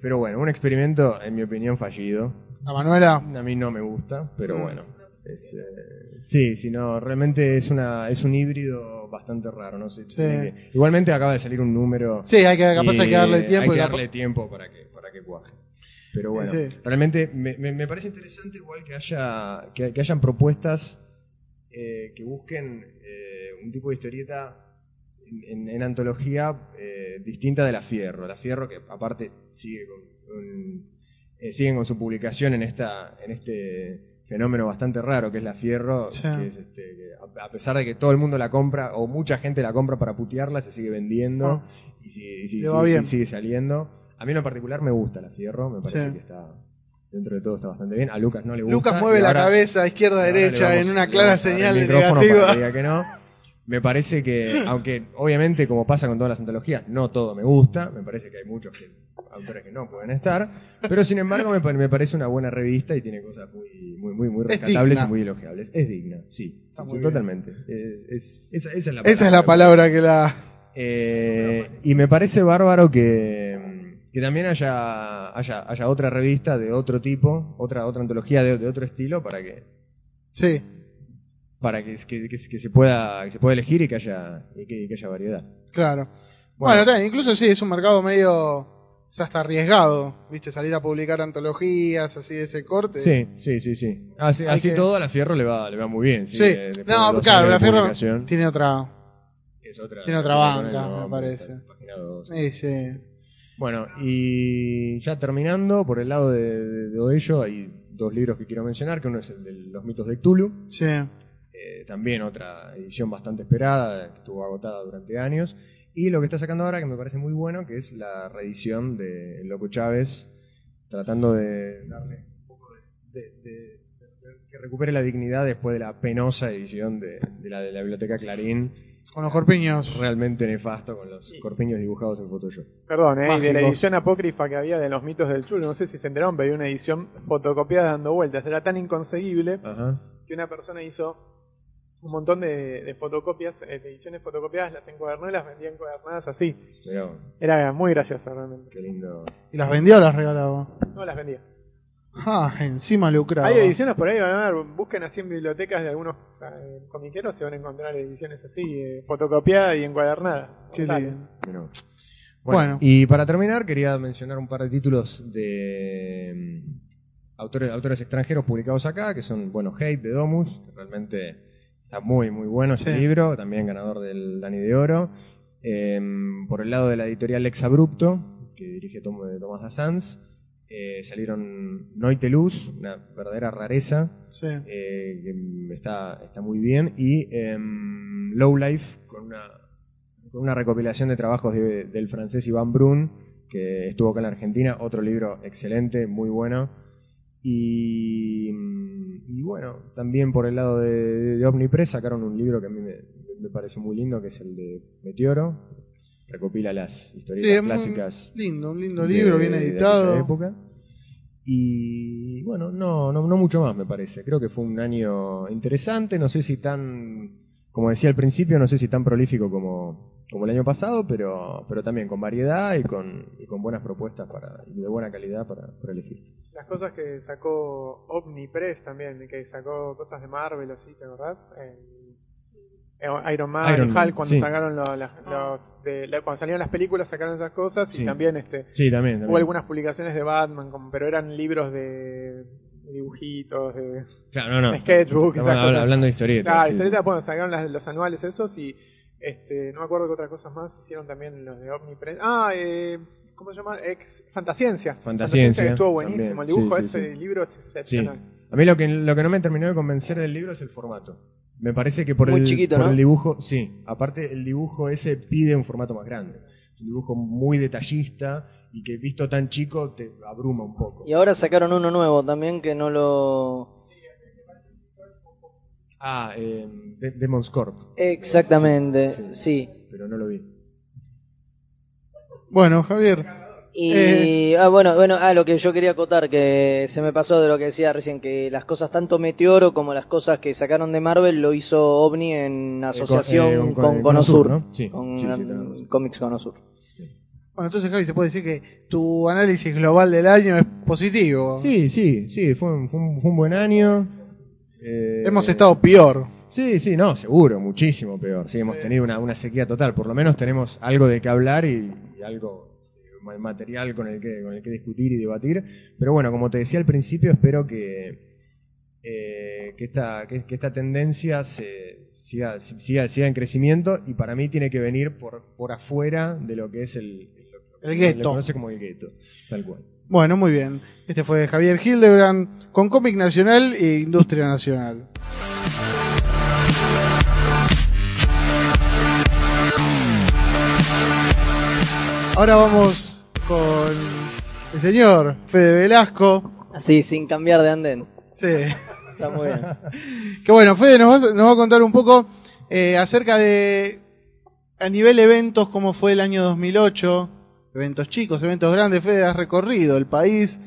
pero bueno, un experimento, en mi opinión, fallido. La Manuela. A mí no me gusta, pero Mm. bueno. este, sí, sí, no, realmente es una es un híbrido bastante raro, no sé. Sí. que- igualmente acaba de salir un número Sí, hay que, capaz y hay que darle tiempo. Hay que darle tiempo para que, para que cuaje. Pero bueno, Sí. realmente me, me- me parece interesante igual que haya que, que hayan propuestas eh, que busquen eh, un tipo de historieta en, antología eh, distinta de la Fierro. La Fierro que aparte sigue con, con- eh, siguen con su publicación en esta en este fenómeno bastante raro que es la Fierro, Sí. que es este, que a- pesar de que todo el mundo la compra o mucha gente la compra para putearla, se sigue vendiendo Ah. y, sigue, y sigue- y sigue saliendo. A mí en lo particular me gusta la Fierro, me parece Sí. que está dentro de todo está bastante bien. A Lucas no le gusta. Lucas mueve la cabeza izquierda derecha vamos- en una clara señal de que no. Me parece que, aunque obviamente como pasa con todas las antologías, no todo me gusta, me parece que hay muchos que, autores que no pueden estar, pero sin embargo me, me parece una buena revista y tiene cosas muy, muy, muy, muy Es rescatables y muy elogiables. Es digna, sí, sí, totalmente. Es- es- esa, esa es la palabra. Esa es la palabra que la. Eh, y me parece bárbaro que, que también haya, haya, haya otra revista de otro tipo, otra, otra antología de, de otro estilo para que, Sí, para que, que- que- que se pueda, que se pueda elegir y que haya, y que, haya variedad. claro. Bueno. Incluso sí, es un mercado medio. O sea, hasta arriesgado, ¿viste? Salir a publicar antologías así de ese corte. Sí, sí, sí, sí. Así, así que- todo a la Fierro le va, le va muy bien. Sí, Sí. eh, de No, claro, la Fierro tiene otra. Es otra- tiene otra banca, me parece. Sí, sí. Bueno, y ya terminando, por el lado de, de, de Oello hay dos libros que quiero mencionar, que uno es el de los mitos de Cthulhu, Sí. Eh, también otra edición bastante esperada, que estuvo agotada durante años, y lo que está sacando ahora que me parece muy bueno, que es la reedición de Loco Chávez, tratando de darle un poco de, de- de- de- que recupere la dignidad después de la penosa edición de, de la de la Biblioteca Clarín, Con los corpiños. realmente nefasto con los corpiños dibujados en Photoshop. Perdón, eh, y de la edición apócrifa que había de los mitos del chulo, no sé si se enteraron, pero había una edición fotocopiada dando vueltas. Era tan inconseguible Ajá. que una persona hizo un montón de, de fotocopias, eh, de ediciones fotocopiadas, las encuadernó y las vendía encuadernadas así. Mirá, Era muy gracioso realmente. qué lindo. ¿Y las vendía o las regalaba? No las vendía. Ah, encima lucraba. Hay ediciones por ahí, van a ver, busquen así en bibliotecas de algunos o sea, comiqueros, se van a encontrar ediciones así, eh, fotocopiadas y encuadernadas. Qué lindo. Bueno. y para terminar, quería mencionar un par de títulos de mm, autores, autores extranjeros publicados acá, que son, bueno, Hate de Domus, que realmente está muy, muy bueno ese Sí. libro, también ganador del Dani de Oro. Em, por el lado de la editorial Ex Abrupto, que dirige Tom- eh, Tomás Assanz, eh, salieron Noite Luz, una verdadera rareza, Sí. eh, que está, está muy bien, y em, Low Life con una con una recopilación de trabajos de- del francés Iván Brun, que estuvo acá en la Argentina, otro libro excelente, muy bueno. Y, y bueno, también por el lado de, de Omnipress sacaron un libro que a mí me, me pareció muy lindo, que es el de Meteoro. Recopila las historietas Sí, clásicas lindo, un lindo de- libro, bien de editado. aquella época. Y bueno, no, no, no mucho más me parece. Creo que fue un año interesante, no sé si tan, como decía al principio, no sé si tan prolífico como, como el año pasado, pero, pero también con variedad y con, y con buenas propuestas para, y de buena calidad para, para elegir. Las cosas que sacó Omnipress también, que sacó cosas de Marvel así, ¿te acordás? Iron Man, Iron y Hulk, cuando sí. sacaron lo- las- los de, la- cuando salieron las películas sacaron esas cosas y también este Sí, también. también. hubo algunas publicaciones de Batman, como- pero eran libros de dibujitos, de Claro, no, no. sketchbook, Estamos esas habla- cosas. hablando de historietas. Sí. historietas, bueno, sacaron las- los anuales esos y este, no me acuerdo qué otras cosas más hicieron también los de Omnipress. Ah, eh, ¿cómo se llama? Ex Fantasciencia. Fantasciencia, que estuvo buenísimo. también. El dibujo Sí, de sí, ese sí. libro es Sí. excepcional. A mí lo que, lo que no me terminó de convencer del libro es el formato. Me parece que por, Muy el, chiquito, por ¿no? el dibujo, sí. Aparte, el dibujo ese pide un formato más grande. Es un dibujo muy detallista y que visto tan chico te abruma un poco. Y ahora sacaron uno nuevo también que no lo... Ah, eh, De- Demon's Corp. Exactamente, Sí, sí. Pero no lo vi. Bueno, Javier, Y Eh. ah, bueno, bueno, ah, lo que yo quería acotar, que se me pasó de lo que decía recién, que las cosas tanto Meteoro como las cosas que sacaron de Marvel lo hizo OVNI en asociación eh, con, con- con Conosur, ¿no? Sí, con sí, sí, um. Comics Conosur. bueno, entonces Javi, se puede decir que tu análisis global del año es positivo. Sí, sí, sí, fue un, fue un, fue un buen año. Eh, Hemos estado peor. Sí, sí, no, seguro, muchísimo peor. Sí, hemos Sí. tenido una, una sequía total. Por lo menos tenemos algo de qué hablar y, y algo eh, ma- material con el que con el que discutir y debatir. Pero bueno, como te decía al principio, espero que eh, que esta que, que esta tendencia se siga, siga siga en crecimiento y para mí tiene que venir por por afuera de lo que es el El se le gueto. conoce como el gueto, tal cual. Bueno, muy bien. Este fue Javier Hildebrand con cómic nacional e industria nacional. Ahora vamos con el señor Fede Velasco. Así, sin cambiar de andén. Sí. Está muy bien. Que bueno, Fede nos va, nos va a contar un poco eh, acerca de, a nivel eventos, cómo fue el año 2008. Eventos chicos, eventos grandes. Fede, has recorrido el país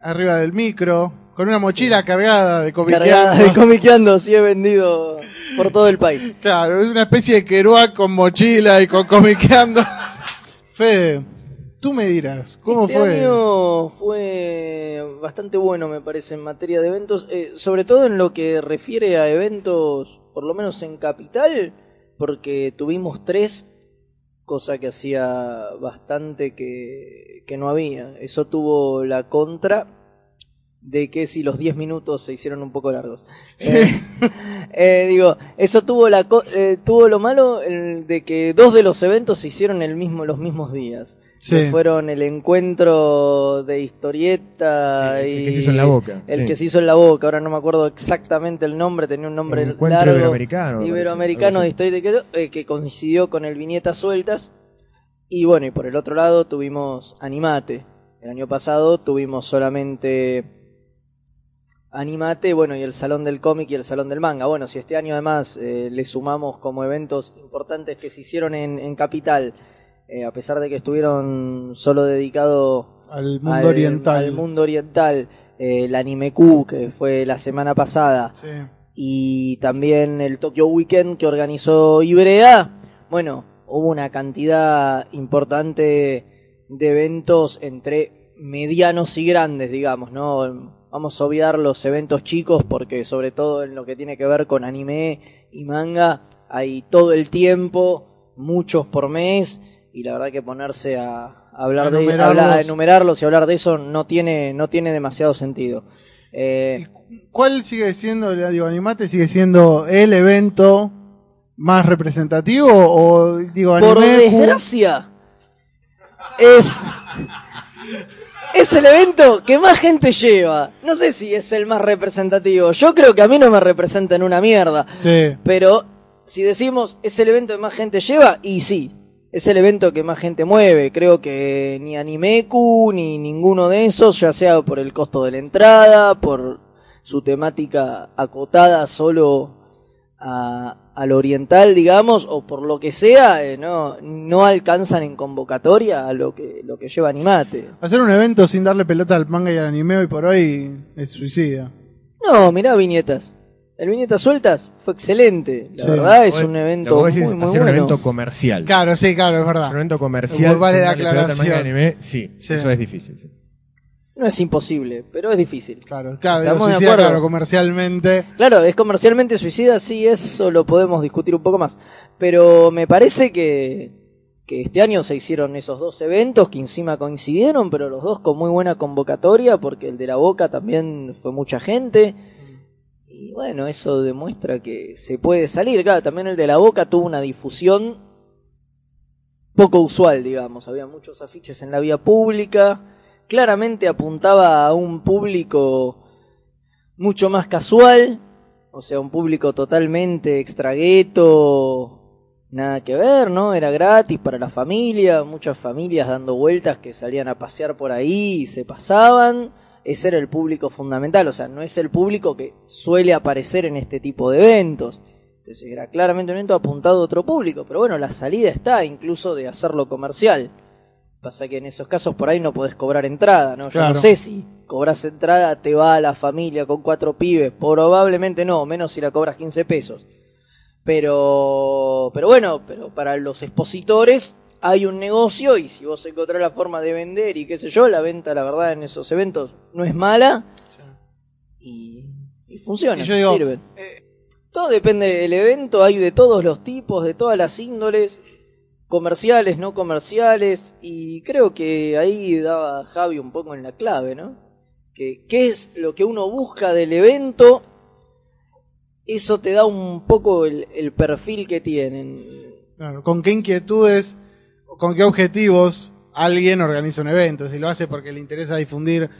arriba del micro, con una mochila cargada de Cargada de comiqueando. comiqueando, sí he vendido por todo el país. Claro, es una especie de Kerouac con mochila y con comiqueando. Fede, tú me dirás, ¿cómo este fue? año fue bastante bueno, me parece, en materia de eventos, eh, sobre todo en lo que refiere a eventos, por lo menos en Capital, porque tuvimos tres, cosa que hacía bastante que, que no había. Eso tuvo la contra de que si los 10 minutos se hicieron un poco largos. Eh, eh, digo, eso tuvo la co- eh, tuvo lo malo el de que dos de los eventos se hicieron el mismo los mismos días. Sí. Que fueron el encuentro de historieta Sí, el y que se hizo en la boca, el sí. que se hizo en la boca. Ahora no me acuerdo exactamente el nombre, tenía un nombre El encuentro largo. iberoamericano, me Iberoamericano de historieta que, que coincidió con el viñetas sueltas. Y bueno, y por el otro lado tuvimos Animate. El año pasado tuvimos solamente Animate, bueno, y el Salón del Cómic y el Salón del Manga. Bueno, si este año además eh, le sumamos como eventos importantes que se hicieron en, en Capital, eh, a pesar de que estuvieron solo dedicados Al mundo al, oriental. al mundo oriental, eh, el Anime Q, que fue la semana pasada, Sí. y también el Tokyo Weekend que organizó Ibrea, bueno, hubo una cantidad importante de eventos entre medianos y grandes, digamos, ¿no? Vamos a obviar los eventos chicos porque sobre todo en lo que tiene que ver con anime y manga hay todo el tiempo, muchos por mes, y la verdad que ponerse a hablar A de enumerarlos. hablar- a enumerarlos y hablar de eso no tiene, no tiene demasiado sentido. Eh, ¿Cuál sigue siendo, digo, Animate sigue siendo el evento más representativo o digo por Anime Q- desgracia, es, es el evento que más gente lleva. No sé si es el más representativo. Yo creo que a mí no me representa en una mierda. Sí. Pero si decimos es el evento que más gente lleva, y sí, es el evento que más gente mueve. Creo que ni Animeku ni ninguno de esos, ya sea por el costo de la entrada, por su temática acotada solo a, al oriental, digamos, o por lo que sea, eh, no, no alcanzan en convocatoria a lo que, lo que lleva Animate. Hacer un evento sin darle pelota al manga y al anime hoy por hoy es suicida. No, mirá viñetas. El viñetas sueltas fue excelente. La Sí. verdad es un evento muy, muy hacer bueno. un evento comercial. Claro, sí, claro, es Un verdad. evento comercial. Vale sin la darle pelota al manga y aclaración. anime, sí, Sí. eso es difícil. sí. No es imposible, pero es difícil. Claro, claro, digo, Estamos de suicida, acuerdo. claro, comercialmente. Claro, es comercialmente suicida, sí, eso lo podemos discutir un poco más. Pero me parece que, que este año se hicieron esos dos eventos que encima coincidieron, pero los dos con muy buena convocatoria, porque el de la Boca también fue mucha gente. Y bueno, eso demuestra que se puede salir. Claro, también el de la Boca tuvo una difusión poco usual, digamos. Había muchos afiches en la vía pública. Claramente apuntaba a un público mucho más casual, o sea, un público totalmente extragueto, nada que ver, ¿no? Era gratis para la familia, muchas familias dando vueltas que salían a pasear por ahí y se pasaban. Ese era el público fundamental, o sea, no es el público que suele aparecer en este tipo de eventos. Entonces era claramente un evento apuntado a otro público, pero bueno, la salida está incluso de hacerlo comercial. Pasa que en esos casos por ahí no podés cobrar entrada, ¿no? Yo Claro. no sé si cobras entrada, te va a la familia con cuatro pibes. Probablemente no, menos si la cobras 15 pesos. Pero, pero bueno, pero para los expositores hay un negocio y si vos encontrás la forma de vender y qué sé yo, la venta, la verdad, en esos eventos no es mala y, y funciona, Y yo digo, sirve. Todo depende del evento, hay de todos los tipos, de todas las índoles, comerciales, no comerciales, y creo que ahí daba Javi un poco en la clave, ¿no? Que qué es lo que uno busca del evento, eso te da un poco el, el perfil que tienen. Claro, con qué inquietudes, con qué objetivos alguien organiza un evento. Si lo hace porque le interesa difundir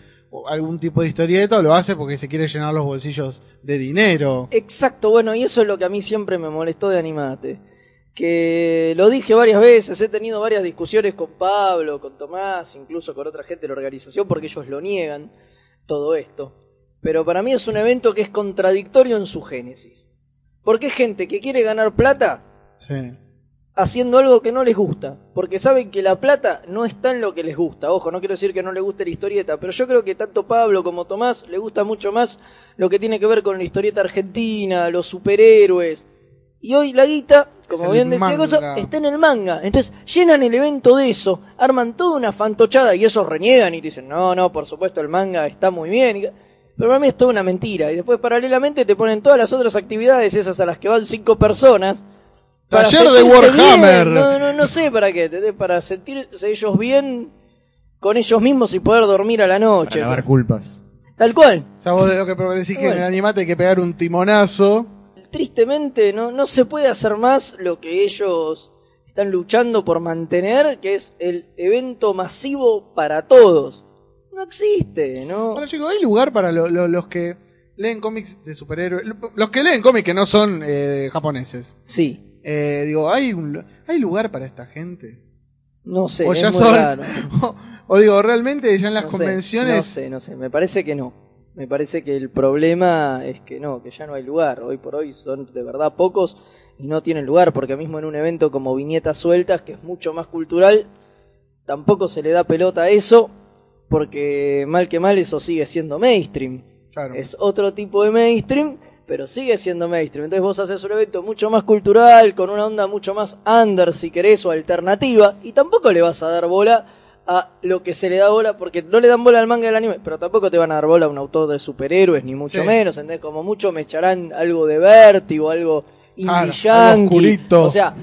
algún tipo de historieta o lo hace porque se quiere llenar los bolsillos de dinero. Exacto, bueno, y eso es lo que a mí siempre me molestó de Animate. Que lo dije varias veces, he tenido varias discusiones con Pablo, con Tomás, incluso con otra gente de la organización, porque ellos lo niegan todo esto. Pero para mí es un evento que es contradictorio en su génesis. Porque es gente que quiere ganar plata Sí. haciendo algo que no les gusta, porque saben que la plata no está en lo que les gusta. Ojo, no quiero decir que no les guste la historieta, pero yo creo que tanto Pablo como Tomás le gusta mucho más lo que tiene que ver con la historieta argentina, los superhéroes. Y hoy la guita, como bien decía. Gozo, está en el manga. Entonces llenan el evento de eso, arman toda una fantochada y esos reniegan y dicen, no, no, por supuesto el manga está muy bien. Pero para mí es toda una mentira. Y después paralelamente te ponen todas las otras actividades, esas a las que van cinco personas. para Taller de Warhammer. bien. No, no, no sé para qué, para sentirse ellos bien con ellos mismos y poder dormir a la noche. Para lavar culpas. Tal cual. O sea, vos lo que decís que en el animate hay que pegar un timonazo. Tristemente no, no se puede hacer más lo que ellos están luchando por mantener, que es el evento masivo para todos. No existe, ¿no? Ahora, chicos, ¿hay lugar para lo- lo- los que leen cómics de superhéroes? Lo- Los que leen cómics que no son eh, japoneses. Sí, Eh, digo, ¿hay, un, ¿hay lugar para esta gente? no sé, o es ya muy son. raro. O, o digo, realmente ya en las No sé, convenciones. no sé, no sé, me parece que no. Me parece que el problema es que no, que ya no hay lugar. Hoy por hoy son de verdad pocos y no tienen lugar, porque mismo en un evento como Viñetas Sueltas, que es mucho más cultural, tampoco se le da pelota a eso, porque mal que mal eso sigue siendo mainstream. Claro. Es otro tipo de mainstream, pero sigue siendo mainstream. Entonces vos haces un evento mucho más cultural, con una onda mucho más under, si querés, o alternativa, y tampoco le vas a dar bola a lo que se le da bola, porque no le dan bola al manga del anime, pero tampoco te van a dar bola a un autor de superhéroes, ni mucho Sí. menos, ¿entendés? Como mucho me echarán algo de vértigo, algo indie yankee. O sea,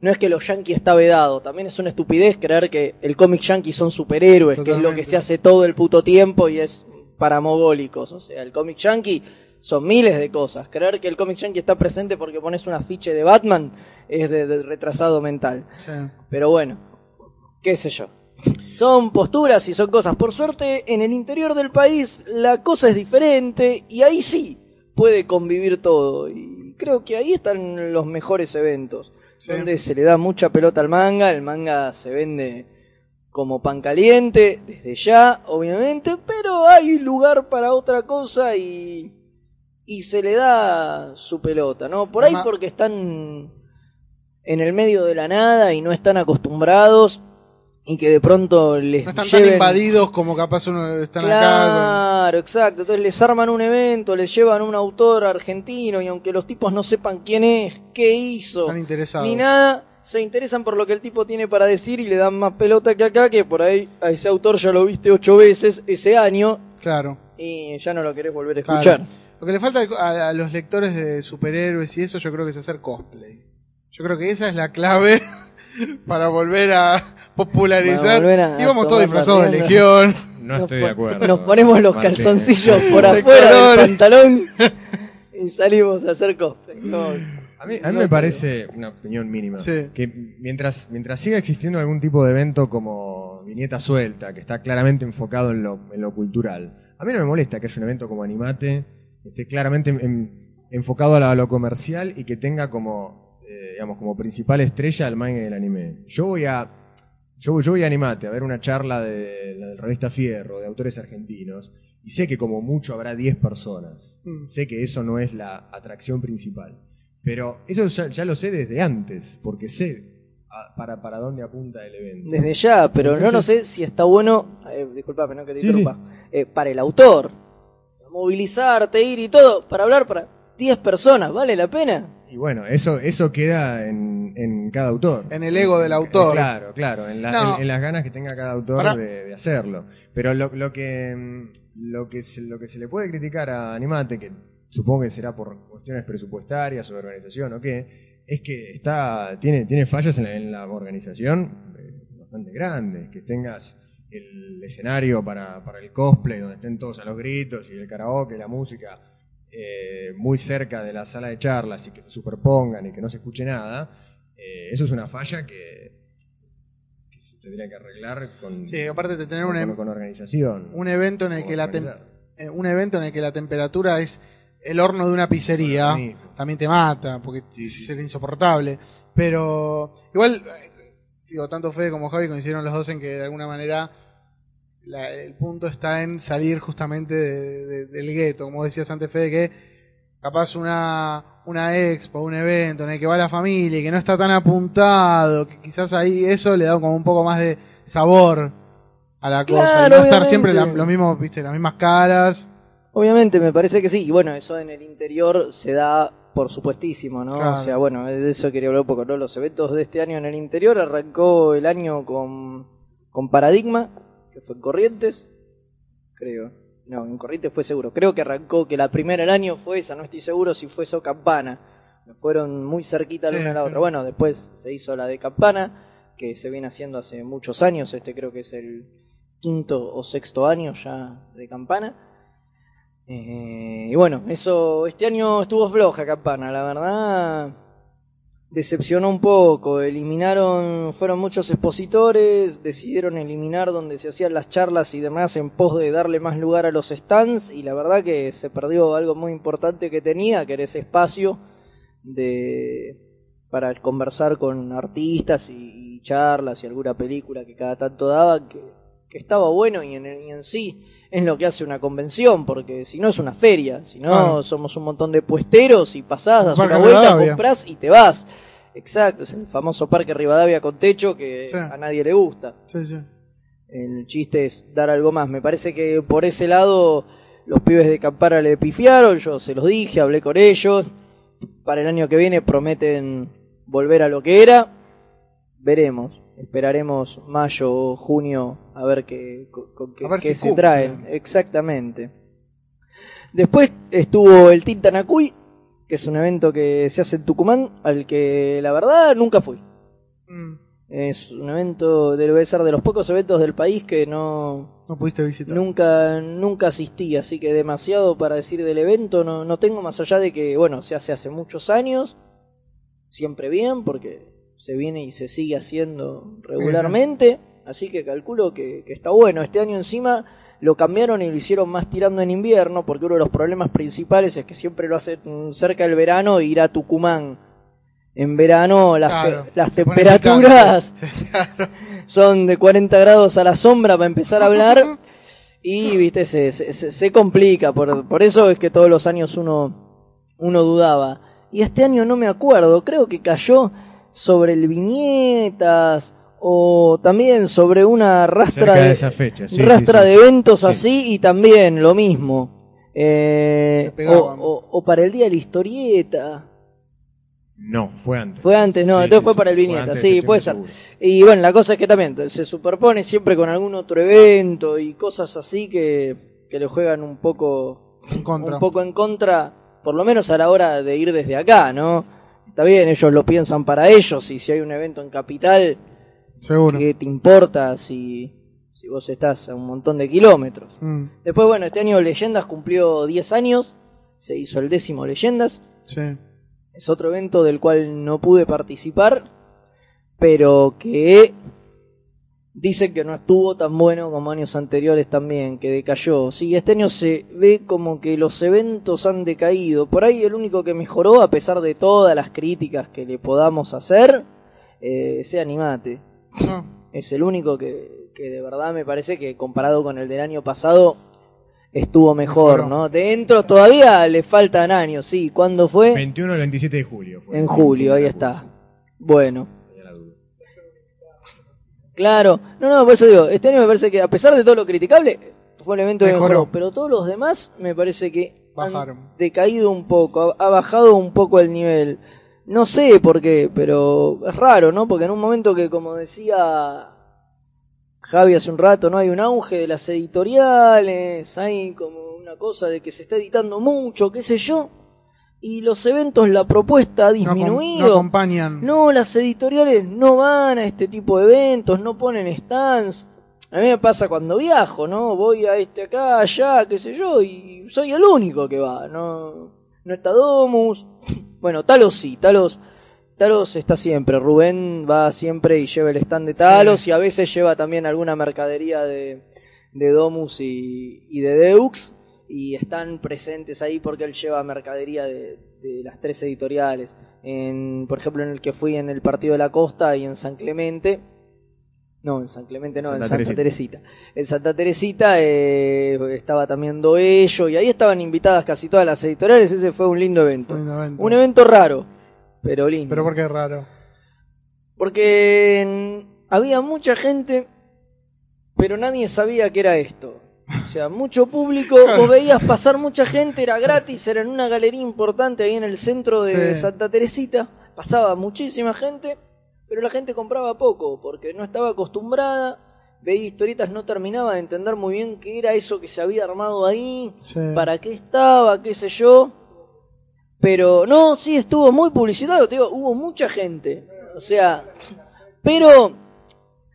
no es que los yankees está vedado, también es una estupidez creer que el cómic yankee son superhéroes, que es lo que se hace todo el puto tiempo y es para mogólicos. O sea, el cómic yankee son miles de cosas. Creer que el cómic yankee está presente porque pones un afiche de Batman es de, de retrasado mental. Sí. Pero bueno, qué sé yo. Son posturas y son cosas. Por suerte, en el interior del país la cosa es diferente y ahí sí puede convivir todo. Y creo que ahí están los mejores eventos, Sí. donde se le da mucha pelota al manga, el manga se vende como pan caliente, desde ya, obviamente, pero hay lugar para otra cosa y, y se le da su pelota, ¿no? Por ahí porque están en el medio de la nada y no están acostumbrados y que de pronto les No están tan lleven- invadidos como capaz uno están acá. Claro, exacto. Entonces les arman un evento, les llevan un autor argentino y aunque los tipos no sepan quién es, qué hizo, están interesados. ni nada, se interesan por lo que el tipo tiene para decir y le dan más pelota que acá, que por ahí a ese autor ya lo viste ocho veces ese año Claro. y ya no lo querés volver a Claro. escuchar. Lo que le falta a, a los lectores de superhéroes y eso, yo creo que es hacer cosplay. Yo creo que esa es la clave para volver a popularizar. Volver a- Íbamos todos disfrazados de legión. No Nos estoy de acuerdo. Nos ponemos los Martín. calzoncillos por De afuera del colores. pantalón y salimos a hacer cosplay. No, A mí, a mí no me creo. parece una opinión mínima. Sí. Que mientras, mientras siga existiendo algún tipo de evento como Viñeta Suelta, que está claramente enfocado en lo, en lo cultural, a mí no me molesta que haya un evento como Animate, que esté claramente en- en- enfocado a lo comercial y que tenga como, eh, digamos, como principal estrella al manga y el anime. Yo voy a. Yo, yo voy a Animate a ver una charla de la revista Fierro, de autores argentinos, y sé que como mucho habrá 10 personas. Mm. Sé que eso no es la atracción principal. Pero eso ya, ya lo sé desde antes, porque sé a- para, para dónde apunta el evento. Desde ya, pero yo no sé si está bueno, eh, disculpame, no que te Sí, interrumpa, eh, para el autor. O sea, movilizarte, ir y todo, para hablar para 10 personas, ¿vale la pena? Y bueno, eso, eso queda en, en cada autor. En el ego del autor. Claro, claro, en, la- No. en- en las ganas que tenga cada autor de, de hacerlo. Pero lo, lo que mm, lo que, se, lo que se le puede criticar a Animate, que supongo que será por cuestiones presupuestarias o de organización o qué, es que está tiene, tiene fallas en la, en la organización eh, bastante grandes. Que tengas el escenario para, para el cosplay, donde estén todos a los gritos, y el karaoke, la música, eh, muy cerca de la sala de charlas y que se superpongan y que no se escuche nada, eh, eso es una falla que, que se tendría que arreglar con, Sí, aparte de tener con, un, con- organización. un evento en el que la eh, un evento en el que la temperatura es el horno de una pizzería Bueno, también te mata porque Sí, sí. sería insoportable pero igual eh, digo tanto Fede como Javi coincidieron los dos en que de alguna manera la- el punto está en salir justamente de- de- del gueto como decías antes Fede que capaz una una expo un evento en el que va la familia y que no está tan apuntado que quizás ahí eso le da como un poco más de sabor a la cosa y Claro, no estar siempre la- lo mismo viste las mismas caras Obviamente, me parece que sí. Y bueno, eso en el interior se da por supuestísimo, ¿no? Claro. O sea, bueno, de eso quería hablar un poco, ¿no? Los eventos de este año en el interior arrancó el año con, con Paradigma, que fue en Corrientes, creo. No, en Corrientes fue seguro. Creo que arrancó, que la primera del año fue esa, no estoy seguro si fue eso Campana. Fueron muy cerquita la Sí, una a la sí. otra. Bueno, después se hizo la de Campana, que se viene haciendo hace muchos años. Este creo que es el quinto o sexto año ya de Campana. Eh, y bueno, eso este año estuvo floja Campana, la verdad decepcionó un poco. Eliminaron, fueron muchos expositores, decidieron eliminar donde se hacían las charlas y demás en pos de darle más lugar a los stands y la verdad que se perdió algo muy importante que tenía, que era ese espacio de para conversar con artistas y, y charlas y alguna película que cada tanto daba que, que estaba bueno y en, y en sí es lo que hace una convención, porque si no es una feria, si no somos un montón de puesteros y pasás, das una vuelta, compras y te vas. Exacto, es el famoso Parque Rivadavia con techo que Sí. a nadie le gusta. sí, sí. El chiste es dar algo más. Me parece que por ese lado los pibes de Campara le pifiaron, yo se los dije, hablé con ellos. Para el año que viene prometen volver a lo que era. Veremos. Esperaremos mayo o junio a ver qué, con, qué, A ver qué si se cumple. traen. Exactamente. Después estuvo el Tintanacuy, que es un evento que se hace en Tucumán, al que la verdad nunca fui. Mm, Es un evento, debe ser de los pocos eventos del país que no no pudiste visitar nunca nunca asistí, así que demasiado para decir del evento no, no tengo más allá de que, bueno, se hace hace muchos años, siempre bien, porque se viene y se sigue haciendo regularmente, así que calculo que, que está bueno. Este año encima lo cambiaron y lo hicieron más tirando en invierno, porque uno de los problemas principales es que siempre lo hacen cerca del verano e ir a Tucumán. En verano las, Claro, te- las temperaturas son de 40 grados a la sombra para empezar a hablar. Y viste se, se, se- se complica. Por, por eso es que todos los años uno uno dudaba. Y este año no me acuerdo. Creo que cayó sobre el viñetas o también sobre una rastra Cerca de de, esa fecha, sí, rastra sí, sí. de eventos Sí. así y también lo mismo Eh, o, o- o para el día de la historieta No, fue antes. fue antes no Sí, entonces sí, fue sí, para el viñeta sí puede ser seguro. y bueno, la cosa es que también se superpone siempre con algún otro evento y cosas así que, que le juegan un poco, En contra. un poco en contra, por lo menos a la hora de ir desde acá, ¿no? Está bien, ellos lo piensan para ellos y si hay un evento en capital, Seguro. ¿qué te importa si, si vos estás a un montón de kilómetros? Mm, Después, bueno, este año Leyendas cumplió 10 años, se hizo el décimo Leyendas, sí. es otro evento del cual no pude participar, pero que dicen que no estuvo tan bueno como años anteriores también, que decayó. Sí, este año se ve como que los eventos han decaído. Por ahí el único que mejoró, a pesar de todas las críticas que le podamos hacer, eh, sea Animate. No, Es el único que, que de verdad me parece que comparado con el del año pasado estuvo mejor. ¿no? Dentro todavía le faltan años, sí. ¿Cuándo fue? 21 al 27 de julio. fue. En julio, ahí 21 de está. Bueno, claro. No, no, por eso digo, este año me parece que a pesar de todo lo criticable, fue el evento Mejoró. mejoró. Pero todos los demás me parece que Bajaron. han decaído un poco, ha, ha bajado un poco el nivel. No sé por qué, pero es raro, ¿no? Porque en un momento que, como decía Javi hace un rato, ¿no? Hay un auge de las editoriales, hay como una cosa de que se está editando mucho, qué sé yo. Y los eventos, la propuesta ha no, disminuido. no acompañan. No, las editoriales no van a este tipo de eventos, no ponen stands. A mí me pasa cuando viajo, ¿no? Voy a este acá, allá, qué sé yo, y soy el único que va, ¿no? No está Domus. Bueno, Talos sí, Talos, Talos está siempre. Rubén va siempre y lleva el stand de Talos y a veces lleva también alguna mercadería de, de Domus y, y de Deux. Y están presentes ahí porque él lleva mercadería de, de las tres editoriales. En, por ejemplo, en el que fui en el Partido de la Costa y en San Clemente. No, en San Clemente no, Santa en Santa Teresita. Teresita. En Santa Teresita eh, estaba también Doello y ahí estaban invitadas casi todas las editoriales. Ese fue un lindo evento. Un lindo evento. Un evento raro, pero lindo. Pero porque es raro. Porque había mucha gente, pero nadie sabía que era esto. O sea, mucho público, vos veías pasar mucha gente, era gratis, era en una galería importante ahí en el centro de Sí. Santa Teresita. Pasaba muchísima gente, pero la gente compraba poco, porque no estaba acostumbrada, veía historietas, no terminaba de entender muy bien qué era eso que se había armado ahí, Sí. para qué estaba, qué sé yo. Pero no, sí, estuvo muy publicitado, te digo, hubo mucha gente. O sea, pero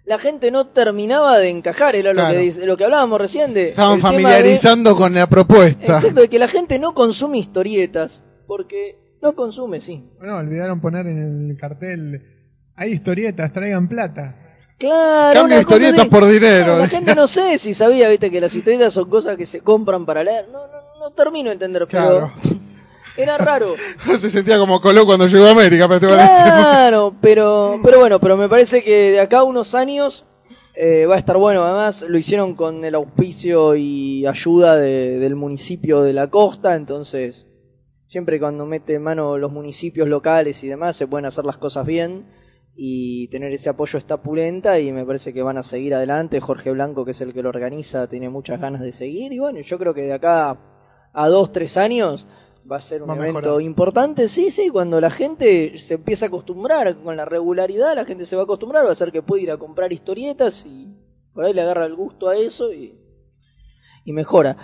la gente no terminaba de encajar, era lo, que, dice- lo que hablábamos recién de... Estaban de- familiarizando con la propuesta. Exacto, de que la gente no consume historietas, porque no consume, sí. Bueno, olvidaron poner en el cartel, hay historietas, traigan plata. Claro, Cambio historietas por dinero, No, la decía. gente no sé si sabía, viste, que las historietas son cosas que se compran para leer. No, no, no termino de entender, Claro. pero era raro. Se sentía como Colón cuando llegó a América, pero te parece. Claro, pero, pero bueno, pero me parece que de acá a unos años eh, va a estar bueno. Además, lo hicieron con el auspicio y ayuda de- del municipio de la costa, entonces siempre cuando mete mano los municipios locales y demás se pueden hacer las cosas bien y tener ese apoyo está pulenta y me parece que van a seguir adelante. Jorge Blanco, que es el que lo organiza, tiene muchas ganas de seguir y bueno, yo creo que de acá a dos, tres años va a ser un Va evento mejorar. importante. Sí, sí, cuando la gente se empieza a acostumbrar con la regularidad, la gente se va a acostumbrar, va a ser que puede ir a comprar historietas y por ahí le agarra el gusto a eso y, y mejora.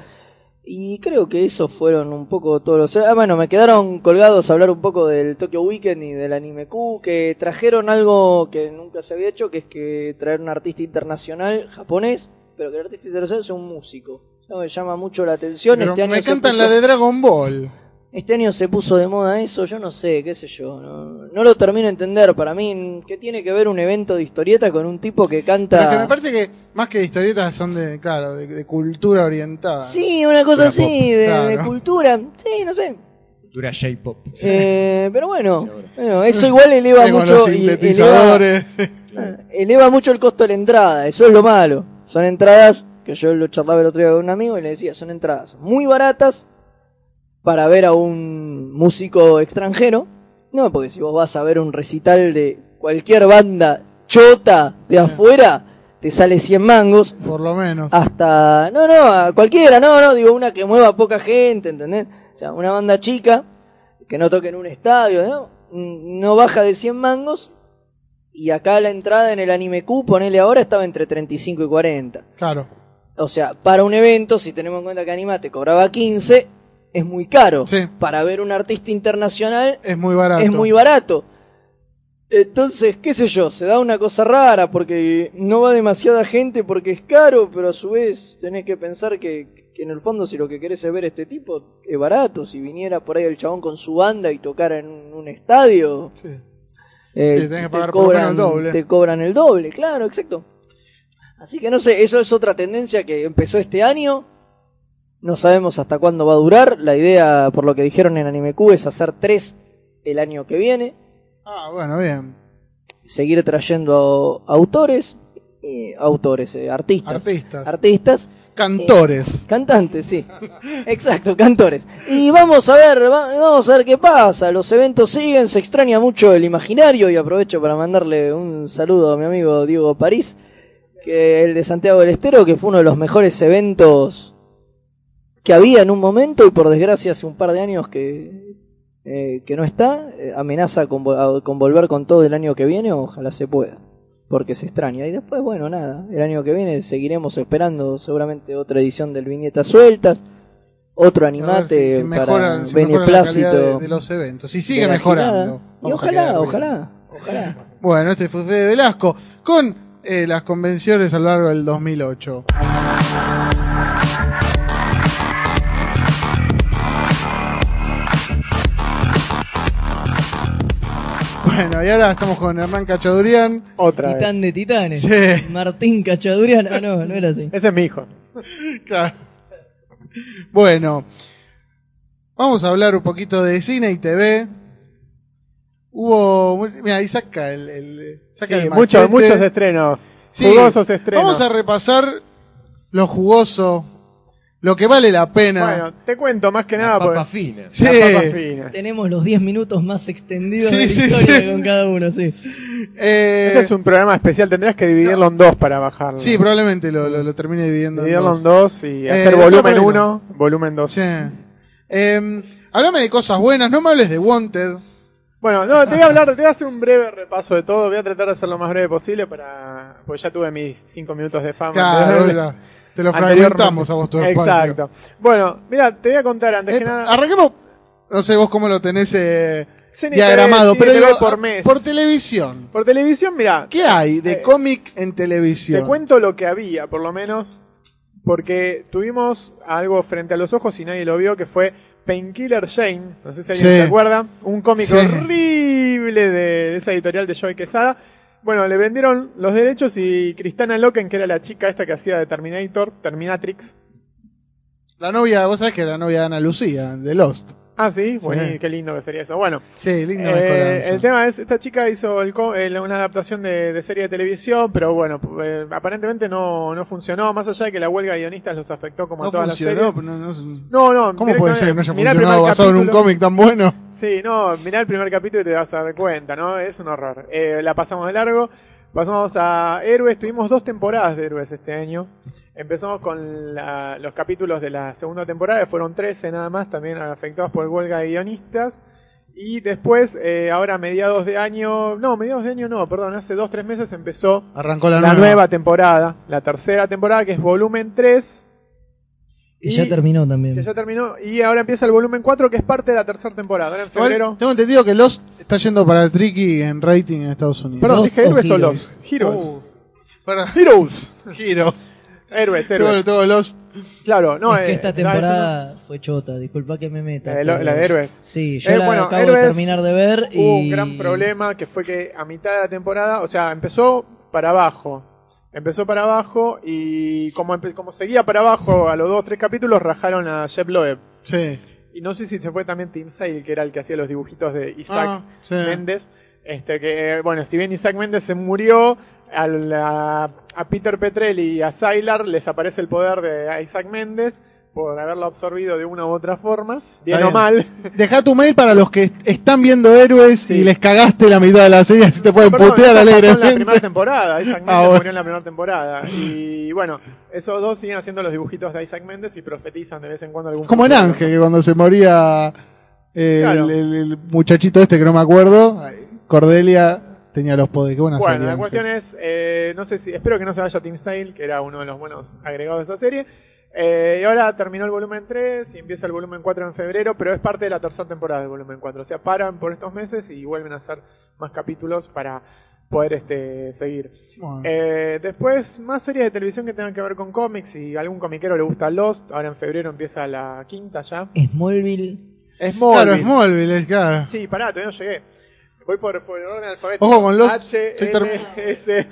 Y creo que esos fueron un poco todos los... Ah, bueno, me quedaron colgados a hablar un poco del Tokyo Weekend y del Anime Q, que trajeron algo que nunca se había hecho, que es que traer un artista internacional japonés, pero que el artista internacional sea un músico. Eso me llama mucho la atención. Pero este año me se cantan puso- la de Dragon Ball. Este año se puso de moda eso, yo no sé, qué sé yo. No, no lo termino de entender. Para mí, ¿qué tiene que ver un evento de historieta con un tipo que canta? Pero es que me parece que más que de historietas son de, claro, de, de cultura orientada. Sí, una cosa Cultura así, pop, de, claro. de cultura. Sí, no sé. Cultura J-pop. Eh, pero bueno, bueno, eso igual eleva Con mucho. y- eleva, sintetizadores. eleva mucho el costo de la entrada, eso es lo malo. Son entradas, que yo lo charlaba el otro día con un amigo y le decía, son entradas muy baratas para ver a un músico extranjero. No, porque si vos vas a ver un recital de cualquier banda chota de afuera, te sale 100 mangos. Por lo menos. Hasta, no, no, a cualquiera, no, no, digo una que mueva poca gente, ¿entendés? O sea, una banda chica, que no toque en un estadio, ¿no? No baja de 100 mangos. Y acá la entrada en el anime Q, ponele ahora, estaba entre 35 y 40. Claro. O sea, para un evento, si tenemos en cuenta que Animate cobraba 15, es muy caro. Sí. Para ver un artista internacional Es muy barato. es muy barato. Entonces, qué sé yo, se da una cosa rara porque no va demasiada gente porque es caro, pero a su vez tenés que pensar que, que en el fondo si lo que querés es ver este tipo es barato. Si viniera por ahí el chabón con su banda y tocara en un, estadio, Sí. eh, Sí, tenés que te pagar por el doble. te cobran el doble, claro, exacto. Así que no sé, eso es otra tendencia que empezó este año. No sabemos hasta cuándo va a durar. La idea, por lo que dijeron en Anime Q, es hacer tres el año que viene. Ah, bueno, bien. seguir trayendo autores, eh, autores, eh, artistas, Artistas. artistas, Cantores. cantantes, sí, exacto, cantores. Y vamos a ver, va- vamos a ver qué pasa. Los eventos siguen, se extraña mucho el imaginario y aprovecho para mandarle un saludo a mi amigo Diego París, que el de Santiago del Estero, que fue uno de los mejores eventos que había en un momento y por desgracia hace un par de años que eh, que no está, eh, amenaza con, con volver con todo el año que viene, ojalá se pueda, porque se extraña. Y después, bueno, nada, el año que viene seguiremos esperando seguramente otra edición del Viñetas Sueltas, otro animate si- si para si la beneplácito de, de los eventos. Si sigue mejorando. Y ojalá, ojalá, ojalá. Bueno, este fue Fede Velasco con eh, las convenciones a lo largo del 2008. Bueno, y ahora estamos con Hernán Cachadurian. Otra vez. Titán de titanes. Sí. Martín Cachadurian. Ah, no, no era así. Ese es mi hijo. Claro. Bueno, vamos a hablar un poquito de cine y TV. Hubo. Mira, ahí saca el. el- saca Sí, el muchos, muchos estrenos. Sí, Jugosos estrenos. Vamos a repasar lo jugoso, lo que vale la pena. Bueno, te cuento más que La nada. papa porque- fina. sí, La papa fina. Tenemos los 10 minutos más extendidos Sí, de la sí, historia sí. con cada uno, sí. eh, Este es un programa especial, tendrías que dividirlo en dos para bajarlo. sí, probablemente lo, lo, lo termine dividiendo. en Dividirlo dos. en dos y Eh, hacer volumen manera. 1, volumen 2. Sí. Eh, háblame de cosas buenas, no me hables de Wanted. Bueno, no, te voy a hablar, te voy a hacer un breve repaso de todo. Voy a tratar de hacer lo más breve posible para. Porque ya tuve mis cinco minutos de fama. Claro, te lo fragmentamos a vos tu espacio. Exacto. Bueno, mira, te voy a contar antes Eh, que nada. arranquemos, no sé vos cómo lo tenés eh, diagramado, pero digo, por ah, mes. por televisión. Por televisión, mira. ¿Qué hay de Eh, cómic en televisión? Te cuento lo que había, por lo menos, porque tuvimos algo frente a los ojos y nadie lo vio, que fue Painkiller Jane. No sé si alguien Sí. se acuerda. Un cómic Sí. horrible de, de esa editorial de Joey Quesada. Bueno, le vendieron los derechos y Cristana Loken, que era la chica esta que hacía de Terminator, Terminatrix. La novia, vos sabés que la novia de Ana Lucía, de Lost. Ah, sí, Sí. bueno, qué lindo que sería eso. Bueno, Sí, linda Eh, el tema es, esta chica hizo el el- una adaptación de, de serie de televisión, pero bueno, eh, aparentemente no, no funcionó, más allá de que la huelga de guionistas los afectó como no a todas las funcionó, series. pero no, no- No, no, ¿Cómo puede ser que no haya funcionado basado en un cómic tan bueno? Sí, no, mirá el primer capítulo y te vas a dar cuenta, ¿no? Es un horror. Eh, la pasamos de largo, pasamos a Héroes, tuvimos dos temporadas de Héroes este año. Empezamos con la- los capítulos de la segunda temporada, que fueron 13 nada más, también afectados por huelga de guionistas. Y después, eh, ahora a mediados de año, no, mediados de año no, perdón, hace dos, tres meses empezó Arrancó la, la, nueva. temporada, la tercera temporada, que es volumen 3, Y, Y- ya terminó también. que ya terminó, y ahora empieza el volumen 4, que es parte de la tercera temporada, ahora en Igual, febrero. tengo entendido que Lost está yendo para el tricky en rating en Estados Unidos. Perdón, Lost dije o héroes o Heroes. los Heroes. Uh, perdón. Heroes. Giro. Héroes, Todo, héroes. todo Lost. Claro, no, es que eh, esta temporada fue chota, disculpa que me meta. La de, lo- pero- la de héroes. Sí, yo Eh, la bueno, acabo Héroes de terminar de ver y... Hubo un gran problema que fue que a mitad de la temporada, o sea, empezó para abajo. Empezó para abajo y como, como seguía para abajo a los dos o tres capítulos, rajaron a Jeb Loeb. Sí. Y no sé si se fue también Tim Sale, que era el que hacía los dibujitos de Isaac Ah, sí. Méndez. Este, que, bueno, si bien Isaac Méndez se murió, a, la- a Peter Petrelli y a Sylar les aparece el poder de Isaac Méndez por haberlo absorbido de una u otra forma, bien o mal. Deja tu mail para los que están viendo héroes Sí. y les cagaste la mitad de la serie, así te pueden putear eso pasó en la alegremente. primera temporada. Isaac Méndez Ah, bueno. murió en la primera temporada. Y bueno, esos dos siguen haciendo los dibujitos de Isaac Méndez y profetizan de vez en cuando algún Como en futuro. Ángel, que cuando se moría eh, Claro. el, el- el muchachito este que no me acuerdo, Cordelia tenía los poderes. Qué buena Bueno, serie, la cuestión es, eh, no sé si, espero que no se vaya Tim Sale, que era uno de los buenos agregados de esa serie. Eh, y ahora terminó el volumen 3 y empieza el volumen 4 en febrero, pero es parte de la tercera temporada del volumen 4. O sea, paran por estos meses y vuelven a hacer más capítulos para poder este, seguir. Bueno. Eh, después, más series de televisión que tengan que ver con cómics. Si a algún comiquero le gusta Lost, ahora en febrero empieza la quinta ya. Smallville. Es claro, Smallville. Smallville, es claro. Sí, pará, todavía no llegué. Voy por, por el orden alfabético. Ojo con Lost, H, S.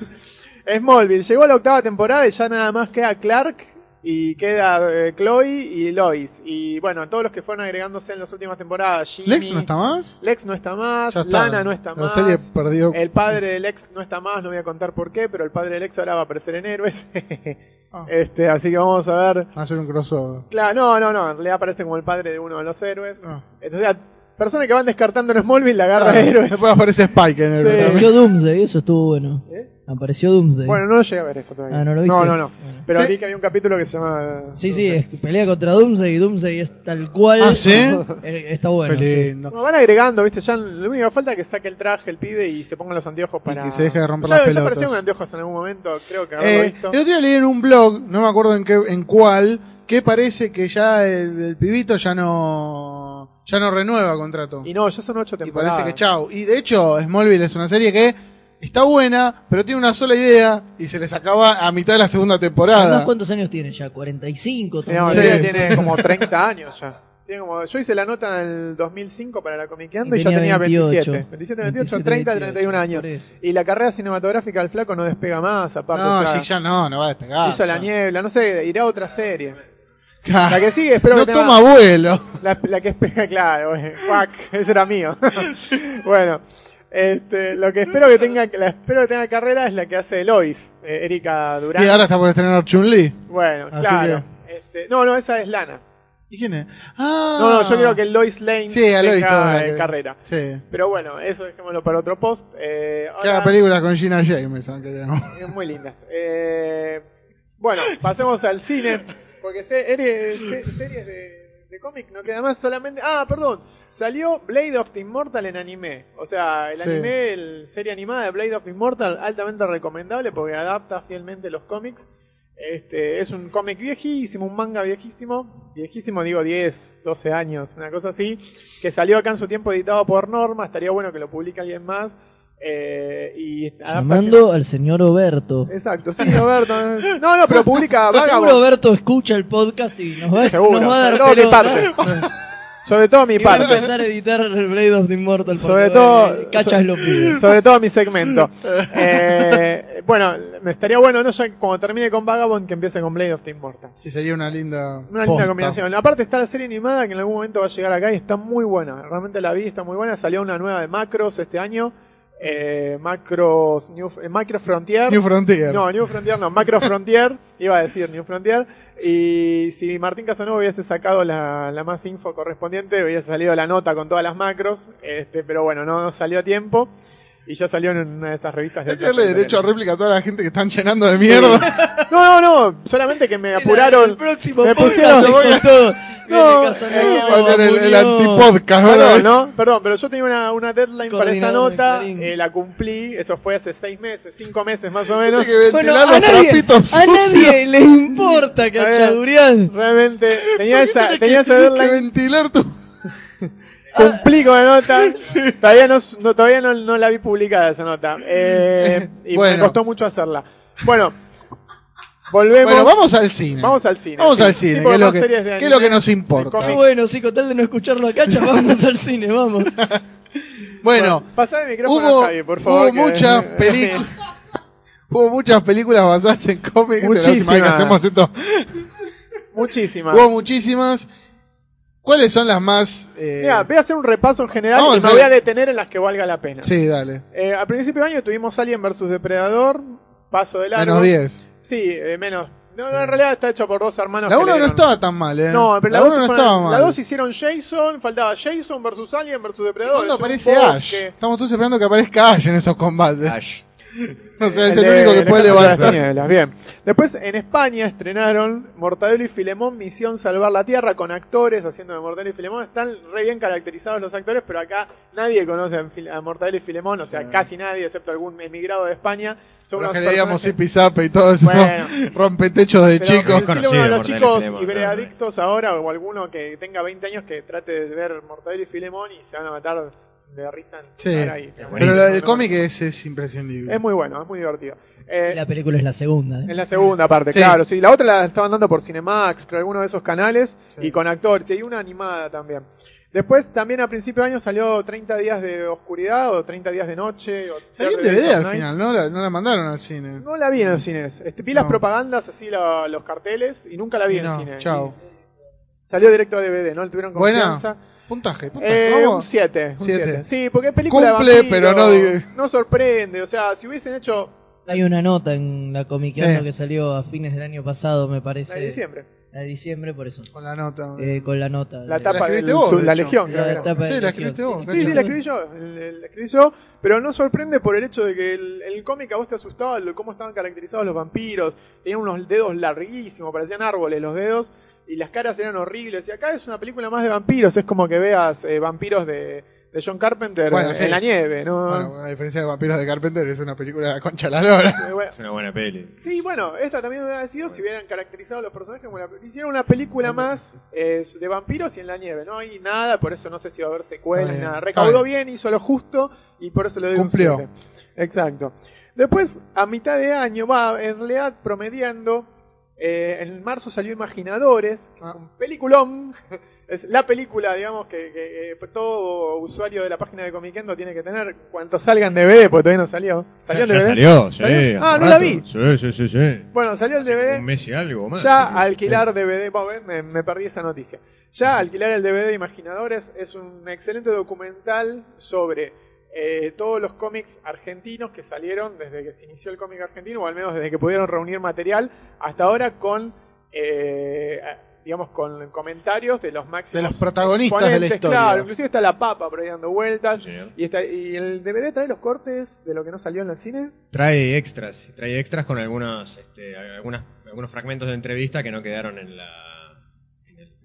Smallville. Llegó a la octava temporada y ya nada más queda Clark y queda eh, Chloe y Lois. Y bueno, todos los que fueron agregándose en las últimas temporadas. Jimmy, ¿Lex no está más? Lex no está más. Está. Lana no está La más. serie perdió. El padre de Lex no está más, no voy a contar por qué, pero el padre de Lex ahora va a aparecer en Héroes. Ah. este, así que vamos a ver. Va a ser un crossover. Claro, no, no, no, en realidad aparece como el padre de uno de los héroes. Ah. Entonces, a personas que van descartando en Smallville la agarra Ah, héroes. Después aparece Spike en el Sí. Apareció Doomsday, eso estuvo bueno. ¿Eh? Apareció Doomsday. Bueno, no llegué a ver eso todavía. Ah, ¿no lo viste? No, no, no. Bueno. Pero vi que había un capítulo que se llama... Sí, sí, es que pelea contra Doomsday y Doomsday es tal cual. Ah, ¿sí? Eh, Está bueno. Sí. No, van agregando, viste, ya lo único que falta es que saque el traje el pibe y se pongan los anteojos para... que se deje de romper ya, las ya pelotas. aparecieron anteojos en algún momento, creo que haberlo Eh, visto. el otro día leí en un blog, no me acuerdo en qué, en cuál, que parece que ya el, el pibito ya no, ya no renueva contrato. Y no, ya son ocho Y temporadas. parece que chau. Y de hecho, Smallville es una serie que está buena, pero tiene una sola idea y se les acaba a mitad de la segunda Además, temporada. ¿cuántos años tiene ya? ¿45? Eh, no, Sí. tiene como 30 años ya. Tiene como, yo hice la nota en el 2005 para la Comiqueando y, Y ya tenía tenía 27. 28. 27, 28, 27, 30, 28. 31 años. Y la carrera cinematográfica del flaco no despega más, aparte. no, o sea, sí, ya no, no va a despegar. hizo La Ya. Niebla, no sé, irá a otra serie. La que sigue, espero no que toma vuelo. La, la que espera, claro, bueno, cuac, ese era mío. bueno, este, lo que espero que tenga, la espero que tenga carrera es la que hace Lois, eh, Erika Durán. Y ahora está por estrenar Chun-Li. Bueno, Así claro. Este, no, no, esa es Lana. ¿Y quién es? Ah. No, no, yo quiero que Lois Lane Sí, a Lois la eh, que- carrera. Sí. Pero bueno, eso dejémoslo para otro post. Eh, ahora- películas con Gina Jameson. Que tenemos. Eh, Muy lindas. Eh, bueno, pasemos al cine. Porque se- series, se- series de, de cómic no queda más solamente. Ah, perdón. Salió Blade of the Immortal en anime. O sea, el Sí. anime, el serie animada de Blade of the Immortal, altamente recomendable porque adapta fielmente los cómics. Este, es un cómic viejísimo, un manga viejísimo, viejísimo digo 10, 12 años, una cosa así, que salió acá en su tiempo editado por Norma, estaría bueno que lo publique alguien más. Eh, y Llamando al señor Oberto. Exacto, sí, Roberto. No, no, pero publica Seguro Vagabond. Oberto escucha el podcast y nos va, Seguro, nos va a dar sobre todo mi parte. Sobre todo mi Y va a parte. empezar a editar el Blade of the Immortal. Sobre todo. Cachas so- lo pide. Sobre todo mi segmento. Eh, bueno, me estaría bueno, no ya cuando termine con Vagabond, que empiece con Blade of the Immortal. Sí, sería una linda. Una linda posta. combinación. Aparte está la serie animada que en algún momento va a llegar acá y está muy buena. Realmente la vi, está muy buena. Salió una nueva de Macros este año. Eh, Macros, New, eh, Macro Frontier. New Frontier. No, New Frontier no, Macro Frontier, iba a decir New Frontier. Y si Martín Casanova hubiese sacado la, la más info correspondiente, hubiese salido la nota con todas las macros, este, pero bueno, no salió a tiempo. Y ya salió en una de esas revistas de Hay que darle derecho a réplica a toda la gente que están llenando de mierda. No, no, no, solamente que me apuraron. El próximo me pusieron- con todo. No, eh, Va a ser el, el antipodcast. ¿no? Perdón, pero yo tenía una, una deadline para esa nota, eh, la cumplí, eso fue hace seis meses, cinco meses más o menos. Que Bueno, ventilar a los nadie, a nadie le importa, ver. cachadurian. Realmente, tenía esa, tenía esa tiene que deadline, ventilar tu. cumplí con la nota, todavía no, no- todavía no, no la vi publicada esa nota, eh, y Bueno. me costó mucho hacerla. Bueno, Volvemos. Bueno, vamos al cine. Vamos al cine. Vamos sí. al Sí, cine, porque que es lo que, es lo que nos importa. Ah, bueno, sí, con tal de no escucharlo acá, ya vamos al cine, vamos. Bueno, Pasá el micrófono hubo, a Javi, por favor. hubo que- muchas películas. Hubo muchas películas basadas en cómics. vez que Muchísimas. hacemos esto. Muchísimas. Hubo muchísimas. ¿Cuáles son las más? eh, Mira, voy a hacer un repaso en general Vamos y me hacer- voy a detener en las que valga la pena. Sí, dale. Eh, a principio de año tuvimos Alien vs Depredador, Paso de largo. Menos 10. Sí, eh, menos. No, no, en realidad está hecho por dos hermanos. La que 1 no estaba tan mal, ¿eh? No, pero la, la 2 1 no estaba mal. La 2 hicieron Jason, faltaba Jason versus Alien versus Depredador. ¿Cuándo aparece. Ash? Estamos todos esperando que aparezca Ash en esos combates. Ash. O sea, es El el, de- único que el puede Ejército de las levantar. Bien. Después en España estrenaron Mortadelo y Filemón, Misión Salvar la Tierra, con actores haciendo de Mortadelo y Filemón. Están re bien caracterizados los actores, pero acá nadie conoce a Mortadelo y Filemón, o sea, casi nadie, excepto algún emigrado de España. Son Los unos que leíamos Zipi y todo eso. Bueno. rompetechos de Pero chicos. decirle uno de los chicos Filemón, ahora, o alguno que tenga 20 años, que trate de ver Mortadelo y Filemón y se van a matar de risa en Sí. estar ahí. Pero la- el cómic es, es imprescindible. Es muy bueno, es muy divertido. Eh, La película es la segunda. ¿eh? en la segunda parte, Sí. claro. Sí, la otra la estaban dando por Cinemax, creo, alguno de esos canales, Sí. y con actores. Y hay una animada también. Después, también a principio de año salió 30 días de oscuridad o 30 días de noche. O Salió en 30 Days DVD al Night. final, ¿no? La, no la mandaron al cine. No la vi en los cines. Este, vi las No. propagandas, así la- los carteles, y nunca la vi Y en no, cine. chao. Y salió directo a DVD, ¿no? Le tuvieron Buena. confianza. Puntaje, puntaje. Eh, un vamos. 7. Siete. Sí, porque es película Cumple, de vampiro, pero no diga- No sorprende. O sea, si hubiesen hecho Hay una nota en la Comiqueando Sí. que salió a fines del año pasado, me parece. la de diciembre. La de diciembre, por eso. Con la nota. Eh, con la nota. La de- tapa de escribiste vos, de la hecho. Legión, creo La que era. tapa de Sí, la escribiste vos, Sí, sí, la escribí yo, el- el- la escribí yo, pero no sorprende por el hecho de que el, el cómic a vos te asustaba lo, cómo estaban caracterizados los vampiros, tenían unos dedos larguísimos, parecían árboles los dedos, y las caras eran horribles, y acá es una película más de vampiros, es como que veas eh, vampiros de, de John Carpenter Bueno, en sí. la nieve, ¿no? Bueno, a diferencia de Vampiros de Carpenter, es una película de concha la lora. Eh, bueno, Es una buena peli. Sí, bueno, esta también hubiera sido si hubieran caracterizado a los personajes como la... Hicieron una película más eh, de vampiros y en la nieve, no hay nada, por eso no sé si va a haber secuela Está ni nada. Recaudó bien. bien, hizo lo justo y por eso le doy Cumplió. un 7. Exacto. Después, a mitad de año, va, en realidad promediando, eh, en marzo salió Imaginadores, Ah. un peliculón. Es la película, digamos, que, que, eh, todo usuario de la página de Comiquendo tiene que tener cuanto salga en DVD, porque todavía no salió. ¿Salió en ya DVD? salió, sí. Ah, no la vi. Sí, sí, sí, sí. Bueno, salió el Un DVD. mes y algo más. Ya Sí. alquilar DVD, bueno, me, me perdí esa noticia. Ya alquilar el DVD de Imaginadores es un excelente documental sobre eh, todos los cómics argentinos que salieron desde que se inició el cómic argentino, o al menos desde que pudieron reunir material, hasta ahora con, eh, digamos, con comentarios de los máximos De los protagonistas de la historia. Claro, inclusive está la papa por ahí dando vueltas. Sí. Y, está, y el DVD trae los cortes de lo que no salió en el cine. Trae extras, trae extras con algunos, este, algunas, algunos fragmentos de entrevista que no quedaron en la.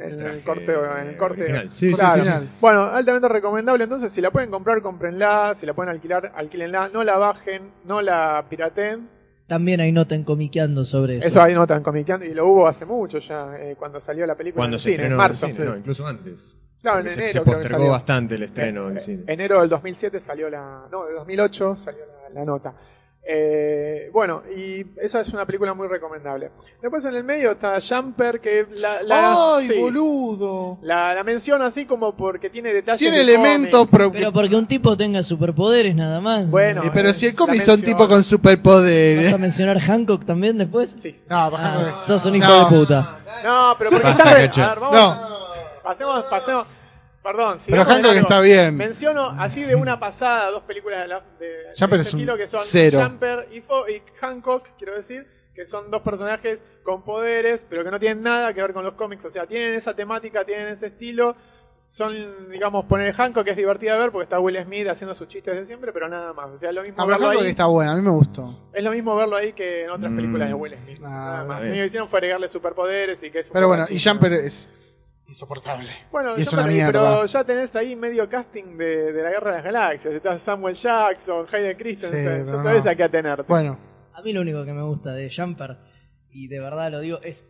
En el, En el traje corte, en el corte original. Sí, sí, Claro. final. Bueno, altamente recomendable. Entonces, si la pueden comprar, cómprenla. Si la pueden alquilar, alquílenla. No la bajen, no la pirateen. También hay nota en Comiqueando sobre eso. Eso ahí no están comiqueando. Y lo hubo hace mucho ya, eh, cuando salió la película Cuando en el se cine, estrenó en marzo. en el cine, no, incluso antes. Claro, en Se- enero se, creo que postergó salió. bastante el estreno Eh, en cine. Enero del 2007 salió la. No, de 2008 salió la, la nota. Eh, bueno, y esa es una película muy recomendable. Después en el medio está Jumper, que la. la ¡Ay, sí, boludo! La, la menciono así como porque tiene detalles. Tiene de elementos cómic. Pero porque un tipo tenga superpoderes nada más. Bueno, Eh, pero si el cómic son tipo con ¿Vas superpoderes. a mencionar Hancock también después? Sí. No, Ah, ejemplo- sos un hijo No. de puta. No, pero porque está re... Cacho. A ver, vamos. No. Pasemos, pasemos. Perdón, Pero Hancock está bien. Menciono así de una pasada dos películas de, la, de, de este es estilo que son cero. Jumper y, Fo- y Hancock, quiero decir, que son dos personajes con poderes, pero que no tienen nada que ver con los cómics. O sea, tienen esa temática, tienen ese estilo. Son, digamos, poner Hancock que es divertido de ver porque está Will Smith haciendo sus chistes de siempre, pero nada más. O sea, es lo mismo pero verlo Hancock ahí. está buena, a mí me gustó. Es lo mismo verlo ahí que en otras Mm. películas de Will Smith. Ah, nada más. Lo que hicieron fue agregarle superpoderes y que es un Pero bueno, y. Jumper es insoportable. Bueno, Y es una mierda. pero ya tenés ahí medio casting de, de la Guerra de las Galaxias. Está Samuel Jackson, Hayden Christensen. Sí, ya no. a qué atenerte. Bueno, A mí lo único que me gusta de Jumper, y de verdad lo digo, es...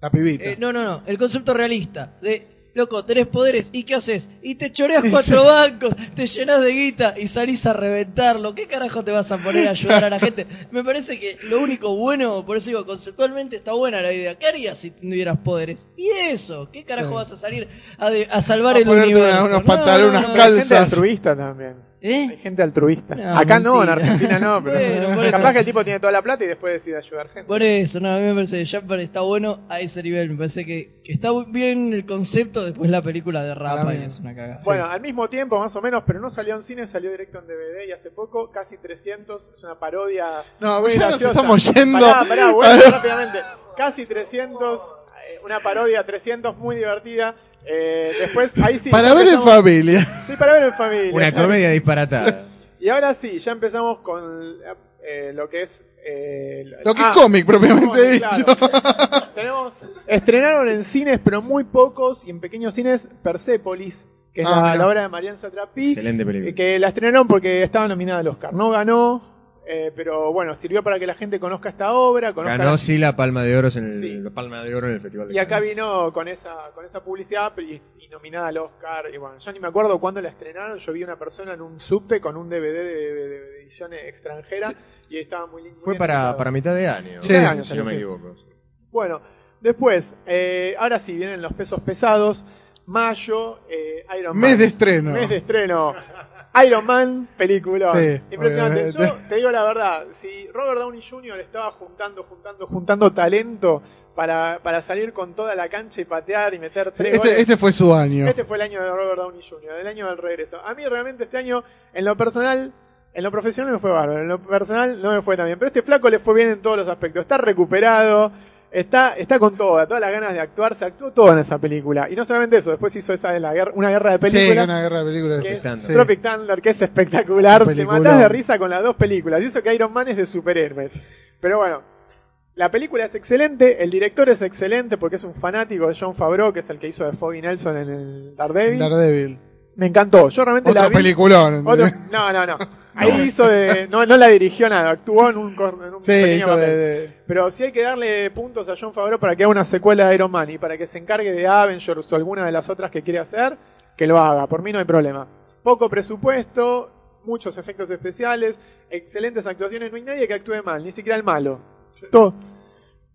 la pibita. eh, no, no, no, el concepto realista de loco, tenés poderes, ¿y qué haces? Y te choreas cuatro bancos, te llenas de guita y salís a reventarlo. ¿Qué carajo te vas a poner a ayudar a la gente? Me parece que lo único bueno, por eso digo, conceptualmente está buena la idea. ¿Qué harías si tuvieras poderes? Y eso, ¿qué carajo Sí. vas a salir a, de- a salvar A el universo? una- unos No, pantalones, no, unas no, gente calzas. altruista también. Hay ¿Eh? gente altruista. No, Acá no, en. Argentina no, pero Bueno, por eso. capaz que el tipo tiene toda la plata y después decide ayudar gente. Por eso, no, a mí me parece que Jumper está bueno a ese nivel. Me parece que, que está bien el concepto, después la película de Rapa y es una cagada. Bueno, al mismo tiempo, más o menos, pero no salió en cine, salió directo en DVD y hace poco, casi 300, es una parodia. No, muy ya nos estamos yendo. Pará, pará, bueno, rápidamente. Casi 300, eh, una parodia 300 muy divertida. Eh, después, ahí sí. Para ver en familia. Sí, para ver en familia. Una comedia disparatada. Y ahora sí, ya empezamos con eh, lo que es. eh, Lo que ah, es cómic, propiamente cómic, dicho. claro. Tenemos, estrenaron en cines, pero muy pocos, y en pequeños cines, Persepolis, que es Ah, la, la obra de Marian Satrapi, Excelente película. que la estrenaron porque estaba nominada al Oscar. No ganó, eh, pero bueno, sirvió para que la gente conozca esta obra. Conozca Ganó la- sí la Palma de Oro en el, Sí. la Palma de Oro en el Festival de y acá Cannes. vino con esa, con esa publicidad y, y nominada al Oscar. Y bueno, yo ni me acuerdo cuándo la estrenaron. Yo vi una persona en un subte con un DVD de, de- de edición extranjera y estaba muy lindo. Fue para, para mitad de año. Sí. Mitad de año si no me equivoco. Bueno, después, eh, ahora sí, vienen los pesos pesados. Mayo, eh, Iron Man. Mes de estreno. Mes de estreno. Iron Man, película. Sí, Impresionante. obviamente. Yo te digo la verdad, si Robert Downey Jr. estaba juntando, juntando, juntando talento para, para salir con toda la cancha y patear y meter tres goles. Este, este fue su año. Este fue el año de Robert Downey Jr., el año del regreso. A mí realmente este año, en lo personal, en lo profesional me fue bárbaro, en lo personal no me fue tan bien. Pero este flaco le fue bien en todos los aspectos. Está recuperado, está, está con toda, todas las ganas de actuar, se actuó todo en esa película. Y no solamente eso, después hizo esa de la guerra, una guerra de Sí, películas. una guerra de películas. que es. Sí. Tropic Thunder, que es espectacular. Es Te matás de risa con las dos películas. Y eso que Iron Man es de superhéroes. Pero bueno, la película es excelente, el director es excelente porque es un fanático de John Favreau, que es el que hizo de Foggy Nelson en el Daredevil. Daredevil. Me encantó. Yo realmente la Otro vi. peliculón. Otro- no, no, no. Ahí hizo de. No, no la dirigió nada, actuó en un, cor- en un Sí, pequeño hizo papel. de, de- Pero sí hay que darle puntos a John Favreau para que haga una secuela de Iron Man y para que se encargue de Avengers o alguna de las otras que quiere hacer, que lo haga. Por mí no hay problema. Poco presupuesto, muchos efectos especiales, excelentes actuaciones. No hay nadie que actúe mal, ni siquiera el malo. Todo.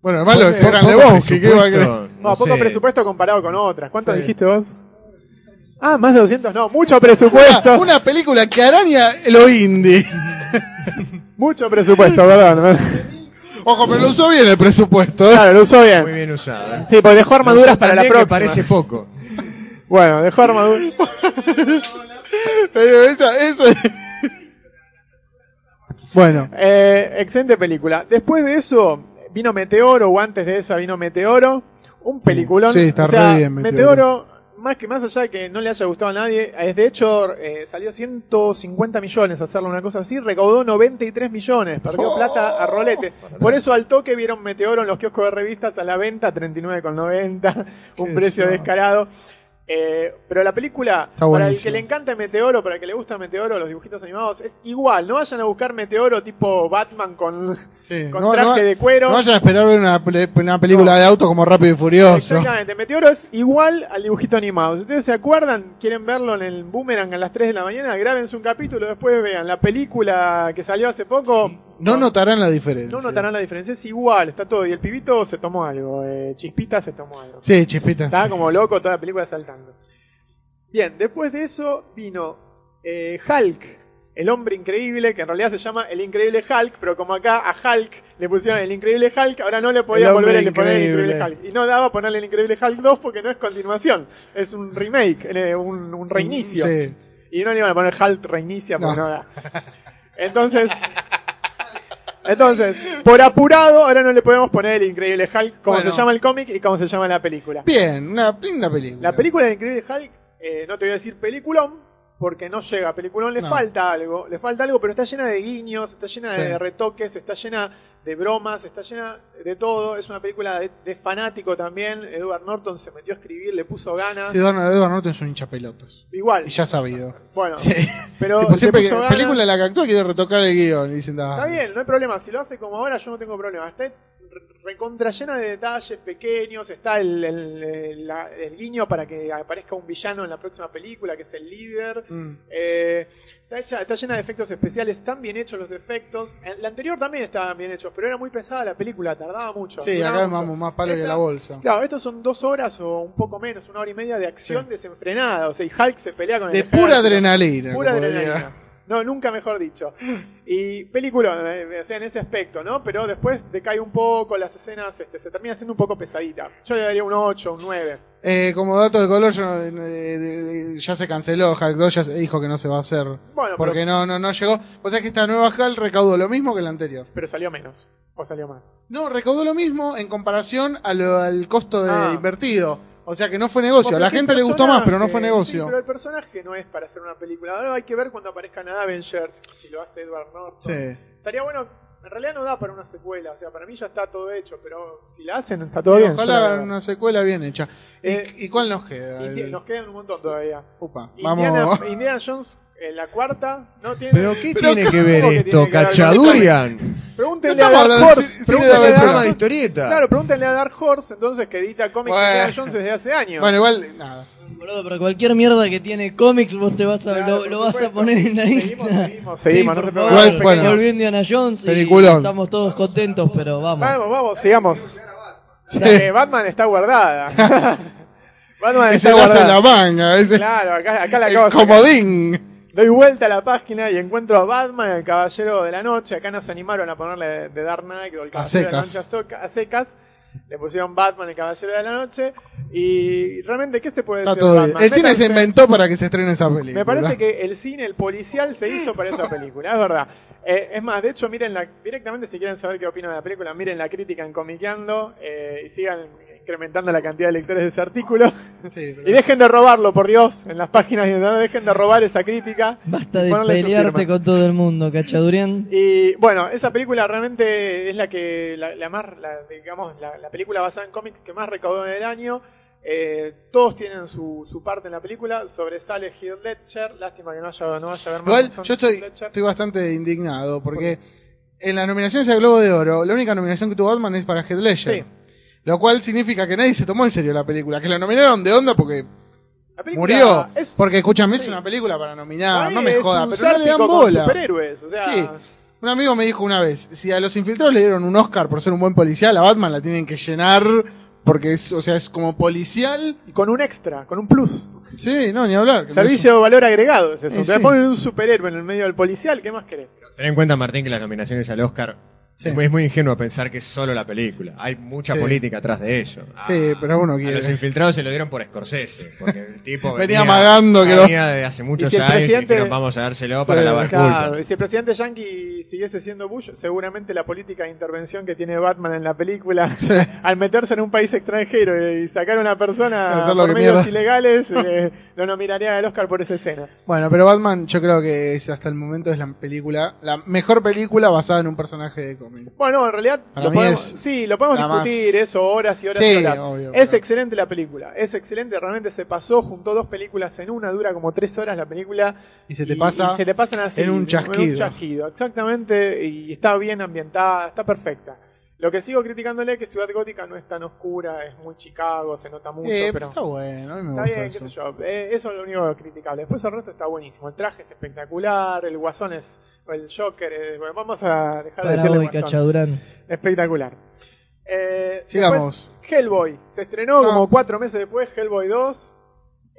Bueno, el malo es Poco Gran Lebowski. ¿qué va a No, no poco sé. presupuesto comparado con otras. ¿Cuánto Sí. dijiste vos? Ah, más de 200, no, mucho presupuesto. Una, una película que araña lo indie. Mucho presupuesto, perdón. Ojo, pero lo usó bien el presupuesto. ¿eh? Claro, lo usó Muy bien. bien usado. ¿eh? Sí, pues dejó armaduras para la También que próxima. parece poco. Bueno, dejó armaduras. Pero esa, eso Bueno, Eh, excelente película. Después de eso, vino Meteoro, o antes de eso vino Meteoro. Un peliculón. sí, está O sea, re bien Meteoro. Meteoro. Más que más allá de que no le haya gustado a nadie, es de hecho eh, salió 150 millones hacerle una cosa así, recaudó 93 millones, perdió Oh. plata a rolete. Por eso al toque vieron Meteoro en los kioscos de revistas a la venta, 39,90, un precio descarado. Eh, pero la película, para el que le encanta Meteoro, para el que le gusta Meteoro, los dibujitos animados, es igual. No vayan a buscar Meteoro tipo Batman con, sí, con no, traje no- de cuero. no vayan a esperar ver una, una película de auto como Rápido y Furioso. Exactamente, Meteoro es igual al dibujito animado. Si ustedes se acuerdan, quieren verlo en el Boomerang a las 3 de la mañana, grábense un capítulo, después vean la película que salió hace poco. No notarán la diferencia. No notarán la diferencia, es igual, está todo. Y el pibito se tomó algo, eh, Chispita se tomó algo. Sí, chispitas. Estaba como loco toda la película saltando. Bien, después de eso vino eh, Hulk, el hombre increíble, que en realidad se llama el increíble Hulk, pero como acá a Hulk le pusieron el increíble Hulk, ahora no le podía El volver a poner el increíble. Hulk. Y no daba ponerle el increíble Hulk 2 porque no es continuación, es un remake, eh, un, un reinicio. Sí. Y no le iban a poner Hulk reinicia porque No. no, da. Entonces, entonces, por apurado, ahora no le podemos poner el increíble Hulk como Bueno. se llama el cómic y como se llama la película. Bien, una linda película. La película de Increíble Hulk, eh, no te voy a decir peliculón, porque no llega a peliculón, le No. falta algo, le falta algo, pero está llena de guiños, está llena Sí. de retoques, está llena de bromas, está llena de todo, es una película de, de fanático también, Edward Norton se metió a escribir, le puso ganas, Sí, Edward, Edward Norton es un hincha pelotas. igual, Y ya sabido. bueno, Sí. pero Tipo, siempre que ganas. película en la que actúa quiere retocar el guion. Y dicen, ah, Está bien, no hay problema. Si lo hace como ahora, yo no tengo problema. Está recontra llena de detalles pequeños. Está el, el- el- la- el guiño para que aparezca un villano en la próxima película, que es el líder. Mm. Eh, está, hecha- está llena de efectos especiales, están bien hechos los efectos. En la anterior también estaban bien hechos, pero era muy pesada la película, tardaba mucho. Sí, acá mucho. vamos más palo que Esta- la bolsa. Claro, estos son dos horas o un poco menos, una hora y media de acción desenfrenada. O sea, y Hulk se pelea con De el pura ejército. adrenalina. Pura adrenalina. No, nunca mejor dicho. Y película, eh, o sea, en ese aspecto, ¿no? Pero después decae un poco, las escenas este, se termina siendo un poco pesadita. Yo le daría un 8, un 9. Eh, como dato de color, yo, no- eh, eh, ya se canceló. Hulk 2 ya se dijo que no se va a hacer. Bueno, porque pero, no, no, no llegó. O sea que esta nueva Hulk recaudó lo mismo que la anterior. pero salió menos. O salió más. No, recaudó lo mismo en comparación a lo- al costo de Ah. invertido. O sea que no fue negocio. A la gente le gustó más, pero no fue negocio. Sí, pero el personaje no es para hacer una película. Ahora hay que ver cuando aparezcan Avengers, si lo hace Edward Norton. Sí. Estaría bueno, en realidad no da para una secuela. O sea, para mí ya está todo hecho, pero si la hacen, está todo bien. Ojalá hagan una secuela bien hecha. ¿Y, Eh, y cuál nos queda? Indi- El- Nos quedan un montón todavía. Upa, Indiana, vamos. Indiana Jones en la cuarta no tiene. ¿Pero qué Pero tiene ¿cómo que ver esto, tiene que ver? cachadurian? Pregúntenle No a Dark de Horse. de pregúntenle a. Dark- Programa de historieta. Claro, pregúntenle a Dark Horse entonces que edita cómics de Bueno. Indiana Jones desde hace años. Bueno, igual, nada. Boludo, pero cualquier mierda que tiene cómics vos te vas a, Claro, lo, lo vas a poner en la lista. Seguimos, seguimos, seguimos, no sí, se por preocupen. Bueno. volvió Indiana Jones y Peliculón. estamos todos contentos, pero vamos. Vamos, vamos, sigamos. Sí. Eh, Batman está guardada. Batman está guardada. la manga. Ese, Claro, acá, acá la el acabo de sacar. comodín. Doy vuelta a la página y encuentro a Batman, el Caballero de la Noche. Acá nos animaron a ponerle The Dark Knight o el Caballero de la. Noche a, secas. Le pusieron Batman, el Caballero de la Noche. Y realmente, ¿qué se puede decir de? El cine se inventó para que se estrene esa película. Me parece que el cine, el policial, se hizo para esa película, es verdad. Eh, es más, de hecho, miren la, directamente si quieren saber qué opino de la película, miren la crítica en Comiqueando eh, y sigan incrementando la cantidad de lectores de ese artículo. Sí, pero- Y dejen de robarlo, por Dios, en las páginas de internet, dejen de robar esa crítica. Basta de pelearte con todo el mundo, cachadurian. Y bueno, esa película realmente es la que, la, la más, la- digamos, la, la película basada en cómics que más recaudó en el año. Eh, todos tienen su, su parte en la película. Sobresale Heath Ledger. Lástima que no haya, no vaya a ver más. Igual, Manson yo estoy, estoy bastante indignado porque en las nominaciones al Globo de Oro, la única nominación que tuvo Batman es para Heath Ledger. Sí. Lo cual significa que nadie se tomó en serio la película, que la nominaron de onda porque murió. es- Porque escúchame, sí. es una película para nominar, no me joda, pero no le dan bola. superhéroes. O sea, Sí. Un amigo me dijo una vez, si a los infiltrados le dieron un Oscar por ser un buen policial, a Batman la tienen que llenar porque es, o sea, es como policial. y con un extra, con un plus. Sí, no, ni hablar. Servicio de valor agregado es eso. Eh, Te sí. ponen un superhéroe en el medio del policial, ¿qué más querés? Ten en cuenta, Martín, que las nominaciones al Oscar Sí. es muy ingenuo pensar que es solo la película. Hay mucha Sí. política atrás de ello. Sí, pero uno A quiere. los infiltrados se lo dieron por Scorsese, porque el tipo Venía amagando que venía de hace muchos si años presidente- y dijeron vamos a dárselo para Sí, lavar Claro, culpa. y si el presidente Yankee siguiese siendo Bush, seguramente la política de intervención que tiene Batman en la película, al meterse en un país extranjero y sacar a una persona por medios mierda. ilegales, eh, lo nominarían al Oscar por esa escena. Bueno, pero Batman yo creo que es, hasta el momento es la película, la mejor película basada en un personaje de. Bueno, en realidad Para lo mí podemos, es sí, lo podemos más- discutir eso horas y horas Sí, y horas. obvio, es pero- excelente la película, es excelente, realmente se pasó, juntó dos películas en una, dura como tres horas la película. Y se te pasa y se te pasan así, en un chasquido. chasquido, exactamente, y está bien ambientada, está perfecta. Lo que sigo criticándole es que Ciudad Gótica no es tan oscura, es muy Chicago, se nota mucho, Eh, pero está bueno, a mí me está gusta bien, qué eso. sé yo. Eh, eso es lo único criticable. Después el resto está buenísimo. El traje es espectacular, el guasón es, o el Joker, eh, bueno, vamos a dejar de decirle guasón. cachadurán. Espectacular. Eh, Sigamos. después, Hellboy. Se estrenó No. como cuatro meses después, Hellboy 2.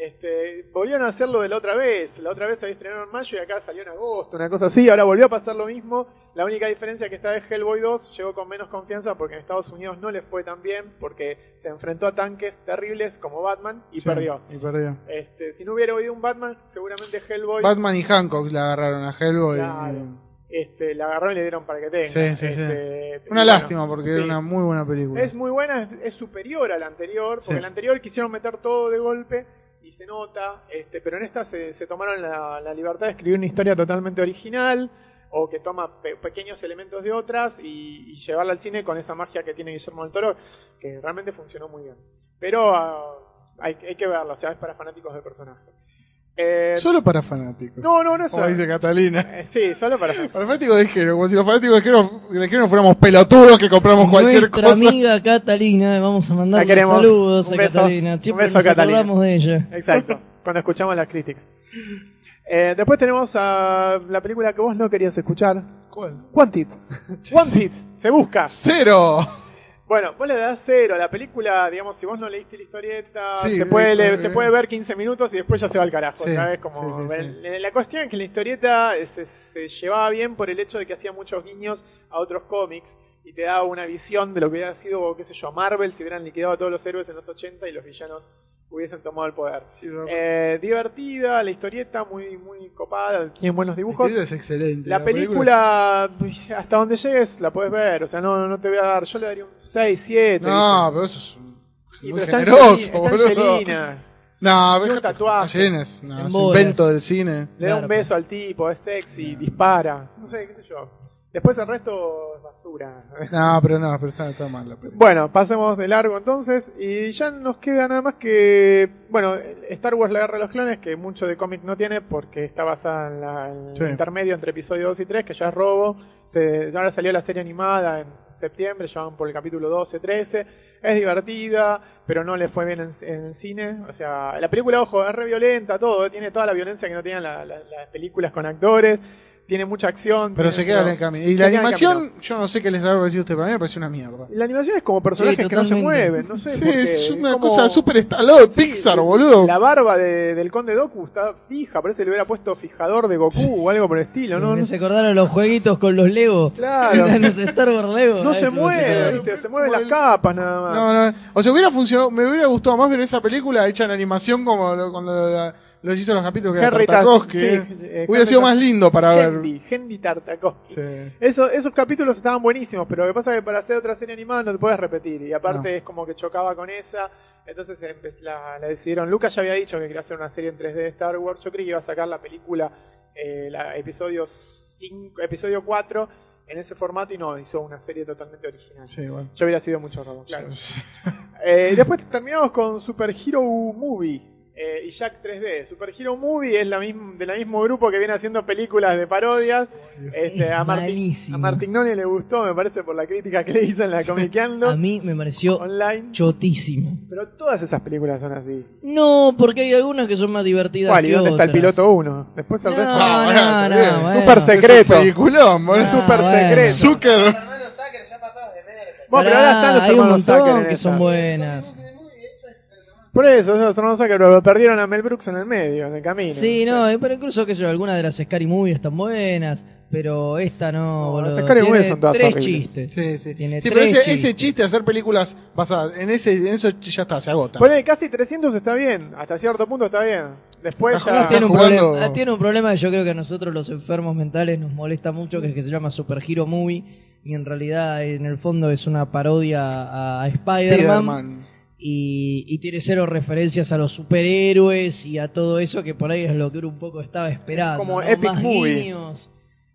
Este, volvieron a hacerlo de la otra vez. La otra vez se había estrenado en mayo y acá salió en agosto, una cosa así. Ahora volvió a pasar lo mismo. La única diferencia es que esta vez Hellboy 2 llegó con menos confianza porque en Estados Unidos no le fue tan bien porque se enfrentó a tanques terribles como Batman y Sí, perdió. Y perdió. Este, si no hubiera habido un Batman, seguramente Hellboy Batman y Hancock la agarraron a Hellboy. Claro. este, la agarraron y le dieron para que tenga. Sí, sí, sí. Este, Una bueno, lástima porque era una muy buena película. Es muy buena, es, superior a la anterior, porque la anterior quisieron meter todo de golpe y se nota, este, pero en esta se, tomaron la, libertad de escribir una historia totalmente original o que toma pe- pequeños elementos de otras y, llevarla al cine con esa magia que tiene Guillermo del Toro, que realmente funcionó muy bien. Pero hay, hay que verla, o sea, es para fanáticos del personaje. Eh, Solo para fanáticos. no, no, no es Como dice Catalina. Eh, sí, solo para. Para fanáticos de género, como si los fanáticos de género, de género fuéramos pelotudos que compramos cualquier Nuestra cosa. amiga Catalina, vamos a mandarle saludos Un a beso. Catalina. Un beso, nos Catalina. acordamos de ella. Exacto, cuando escuchamos las críticas. Eh, después tenemos a la película que vos no querías escuchar. ¿Cuál? Wanted. Wanted. Se busca. ¡Cero! Bueno, vos le das cero. La película, digamos, si vos no leíste la historieta, Sí, se, puede sí. se puede ver 15 minutos y después ya se va al carajo. Sí, ¿sabes? Como, sí, sí, el- La cuestión es que la historieta se, se llevaba bien por el hecho de que hacía muchos guiños a otros cómics y te daba una visión de lo que hubiera sido, qué sé yo, Marvel si hubieran liquidado a todos los héroes en los 80 y los villanos hubiesen tomado el poder. Eh, divertida, la historieta muy, muy copada, tiene buenos dibujos. es excelente. La película, uy, hasta donde llegues, la puedes ver. O sea, no, no te voy a dar. Yo le daría un 6, 7. No, pero eso es Y muy pero está generoso, está boludo. Angelina. No, Y un tatuaje. No, es un invento del cine. Le da un beso al tipo, es sexy, dispara. No sé, qué sé yo. Después el resto es basura. No, pero no, pero está, está mal la película. Bueno, pasemos de largo entonces. Y ya nos queda nada más que. Bueno, Star Wars La Guerra de los Clones, que mucho de cómic no tiene porque está basada en, la, en Sí. el intermedio entre episodio 2 y 3, que ya es robo. Se, ya ahora salió la serie animada en septiembre, ya van por el capítulo 12, 13. Es divertida, pero no le fue bien en, en el cine. O sea, la película, ojo, es re violenta, todo. Tiene toda la violencia que no tienen la- la- las películas con actores. Tiene mucha acción. Pero tiene- se queda en el camino. Y la animación, yo no sé qué les habrá parecido a usted, pero a mí me pareció una mierda. La animación es como personajes Sí, que no se mueven, no sé Sí, es una como- cosa súper estalada de Sí, Pixar, boludo. La barba de- del conde Doku está fija, parece que le hubiera puesto fijador de Goku o algo por el estilo, ¿no? Me No, se acordaron los jueguitos con los Lego. Claro. los Star Wars Lego. no a se mueve. ¿viste? se mueven las capas nada más. No, no. O sea, hubiera funcionado, me hubiera gustado más ver esa película hecha en animación como lo- cuando la- los hizo los capítulos que era Henry Tartakovsky. Tar- eh. sí, eh, hubiera Henry sido más lindo para ver. Hendy, Hendy Tartakovsky. Sí. Eso- esos capítulos estaban buenísimos, pero lo que pasa es que para hacer otra serie animada no te puedes repetir. Y aparte No. es como que chocaba con esa. Entonces la, la decidieron. Lucas ya había dicho que quería hacer una serie en 3D de Star Wars. Yo creí que iba a sacar la película, eh, la episodio 5, episodio 4, en ese formato y no, hizo una serie totalmente original. Sí, bueno. Yo hubiera sido mucho robo, claro. Eh, después terminamos con Super Hero Movie eh, y Jack 3D. Super Hero Movie es la misma, del mismo grupo que viene haciendo películas de parodias. Este, a, Es Martin, a Martignoni le gustó, me parece, por la crítica que le hizo en la Comiqueando A mí me pareció online. chotísimo. Pero todas esas películas son así. No, porque hay algunas que son más divertidas ¿Cuál? ¿Y que dónde está el otras. piloto 1? Después el No, resto. Ah, bueno, está no, no, bueno. Super secreto. Es un peliculón. Ah, Super bueno. secreto. Zucker. Bueno, pero ahora están los hermanos Zucker que son buenas. Por eso, hermanos Zucker, pero perdieron a Mel Brooks en el medio, en el camino. Sí, sé. no, eh, pero incluso que yo, algunas de las Scary Movies están buenas, pero esta no, No, boludo. las Scary Movies son todas tres horribles. chistes. Sí, sí. Tiene Sí, pero ese, chistes. ese chiste de hacer películas basadas en ese, en eso ya está, se agota. Ponele casi 300 está bien, hasta cierto punto está bien. Después Está ya. Tiene un, problema, tiene un problema que yo creo que a nosotros los enfermos mentales nos molesta mucho, que es que se llama Super Hero Movie, y en realidad en el fondo es una parodia a, a Spider-Man. Y, y tiene cero referencias a los superhéroes y a todo eso que por ahí es lo que uno un poco estaba esperando. como ¿no? Epic Más Movie. guiños.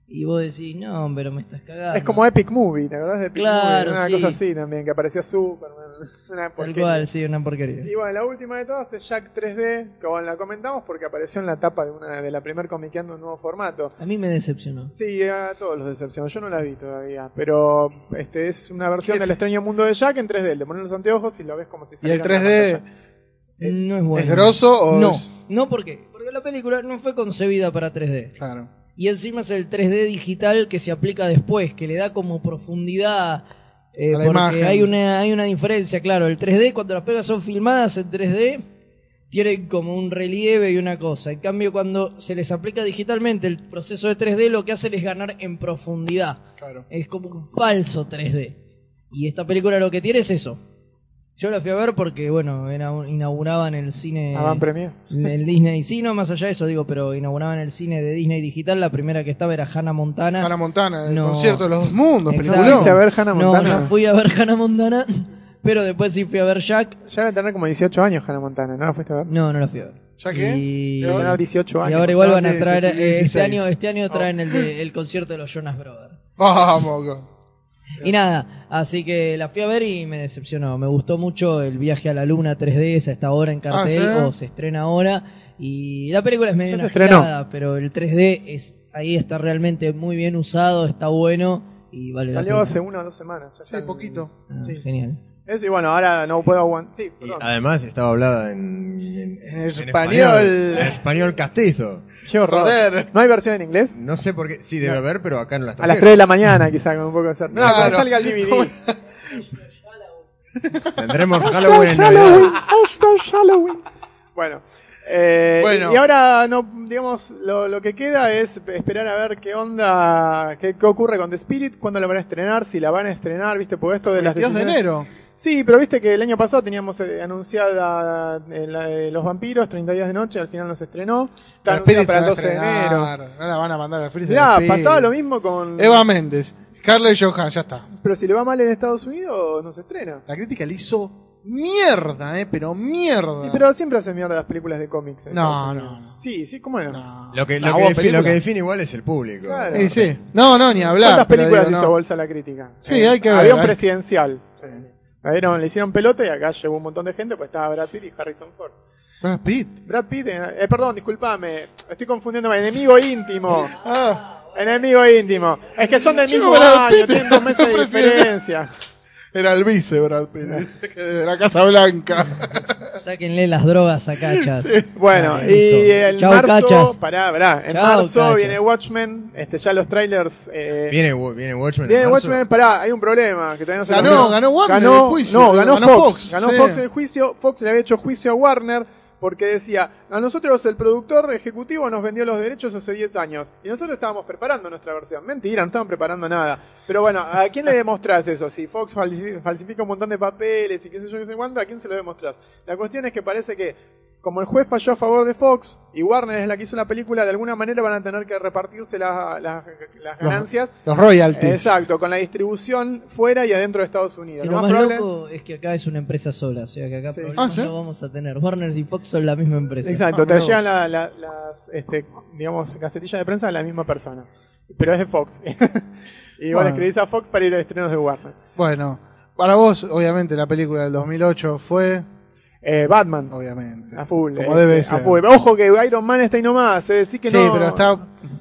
Y vos decís, no, pero me estás cagando. Es como Epic Movie, ¿te acordás de Epic Claro, Movie? Una sí. cosa así también, que aparecía Superman. Una Tal porquería. cual, sí, una porquería. Y bueno, la última de todas es Jack 3D, que bueno, la comentamos porque apareció en la tapa de una de la primer comiqueando un nuevo formato. A mí me decepcionó. Sí, a todos los decepcionó. Yo no la vi todavía, pero este es una versión ¿Qué del es? extraño mundo de Jack en 3D. Le pones los anteojos y lo ves como si ¿Y el saliera en la 3D pantalla. Eh, no es bueno. es grosso o No, es- no, ¿por qué? Porque la película no fue concebida para 3D. Claro. Y encima es el 3D digital que se aplica después, que le da como profundidad. Eh, porque imagen. hay una, hay una diferencia, claro. El 3D, cuando las películas son filmadas en 3D, tienen como un relieve y una cosa. En cambio, cuando se les aplica digitalmente el proceso de 3D, lo que hacen es ganar en profundidad. Claro. Es como un falso 3D. Y esta película lo que tiene es eso. Yo la fui a ver porque, bueno, era un- inauguraban el cine. Avant Premier. El Disney, sí, no, más allá de eso, digo, pero inauguraban el cine de Disney digital. La primera que estaba era Hannah Montana. Hannah Montana, el No. concierto de los dos mundos, Exacto. peliculón. ¿Fuiste a ver Hannah no, Montana? no fui a ver Hannah Montana, pero después sí fui a ver Jack. Ya debe tener como 18 años Hannah Montana, ¿no la fuiste a ver? No, no la fui a ver. ¿Ya qué? Y, Debe tener 18 y años. ahora igual van a traer, eh, este 16. año, este año traen el, de- el concierto de los Jonas Brothers. Vamos. Y nada, así que la fui a ver y me decepcionó. Me gustó mucho el viaje a la luna 3D, esa está ahora en cartel Ah, ¿sí? o se estrena ahora. Y la película es medio una pero el 3D es ahí está realmente muy bien usado, está bueno y vale la Salió pena. hace una o dos semanas. ya Sí, poquito. Ah, Sí. Genial. Eso, y bueno, ahora no puedo aguantar. Sí, Y perdón. además estaba hablada en, en, En español. En español castizo. Qué horror. Joder. ¿No hay versión en inglés? No sé por qué. Sí, debe haber, pero acá no la A las 3 de la mañana, quizá, con un poco de suerte. No, cuando salga el DVD. Tendremos Halloween en Navidad. Halloween. Bueno. eh, Bueno. Y ahora, no, digamos, lo, lo que queda es esperar a ver qué onda, qué, qué ocurre con The Spirit, cuándo la van a estrenar, si la van a estrenar, viste, porque esto de las 22 de enero. Sí, pero viste que el año pasado teníamos eh, anunciada eh, la de Los Vampiros, 30 días de noche, al final no se estrenó. Está anunciada para el se 12 de enero. No la van a mandar al freezer. Mirá, pasaba lo mismo con... Eva Méndez. Scarlett Johansson, ya está. Pero si le va mal en Estados Unidos, no se estrena. La crítica le hizo mierda, eh, pero mierda. Sí, pero siempre hacen mierda las películas de cómics. en No, Estados no, Unidos. Sí, sí, ¿cómo no? No. Lo que, lo, que buena defi- película. lo que define igual es el público. Claro. Sí, sí. No, no, ni hablar. ¿Cuántas pero películas digo, hizo no. bolsa la crítica? Sí, hay que ver, Había un hay- presidencial. Dieron- le hicieron pelota y acá llegó un montón de gente, pues estaba Brad Pitt y Harrison Ford. Brad Pitt. Brad Pitt, eh, eh, perdón, disculpame, estoy confundiéndome, enemigo íntimo. Ah, Enemigo íntimo. Es que son del mismo Brad año, Pitt tienen dos meses de diferencia. era el vice Brad Pitt. de la Casa Blanca. Sáquenle las drogas a cachas. Bueno, y el Chau, marzo, cachas. pará, pará, en Chau, marzo cachas. viene Watchmen, este, ya los trailers... Eh, Viene, viene Watchmen. en Viene marzo. Watchmen, pará, hay un problema que todavía no se Ganó, ganó Warner ganó, el juicio, No, ganó, ganó Fox, Fox, ganó sí. Fox el juicio. Fox le había hecho juicio a Warner porque decía, a nosotros el productor ejecutivo nos vendió los derechos hace 10 años y nosotros estábamos preparando nuestra versión. Mentira, no estaban preparando nada. Pero bueno, ¿a quién le demostrás eso? Si Fox falsi- falsifica un montón de papeles y qué sé yo, qué sé cuánto, ¿a quién se lo demostrás? La cuestión es que parece que como el juez falló a favor de Fox y Warner es la que hizo la película, de alguna manera van a tener que repartirse la- la- las ganancias. Los royalties. Exacto, con la distribución fuera y adentro de Estados Unidos. Si Lo lo más más probable- loco es que acá es una empresa sola, o sea que acá Sí. problemas Ah, ¿sí? no vamos a tener. Warner y Fox son la misma empresa. Exacto, Ah, te llegan vos. la- la- las, este, digamos, casetillas de prensa de la misma persona. Pero es de Fox. y vos Bueno. le escribís a Fox para ir a estrenos de Warner. Bueno, para vos, obviamente, la película del 2008 fue, Eh, Batman. obviamente, A full. como este, debe a ser. full. Ojo que Iron Man está ahí nomás. Eh, que sí, no- pero está...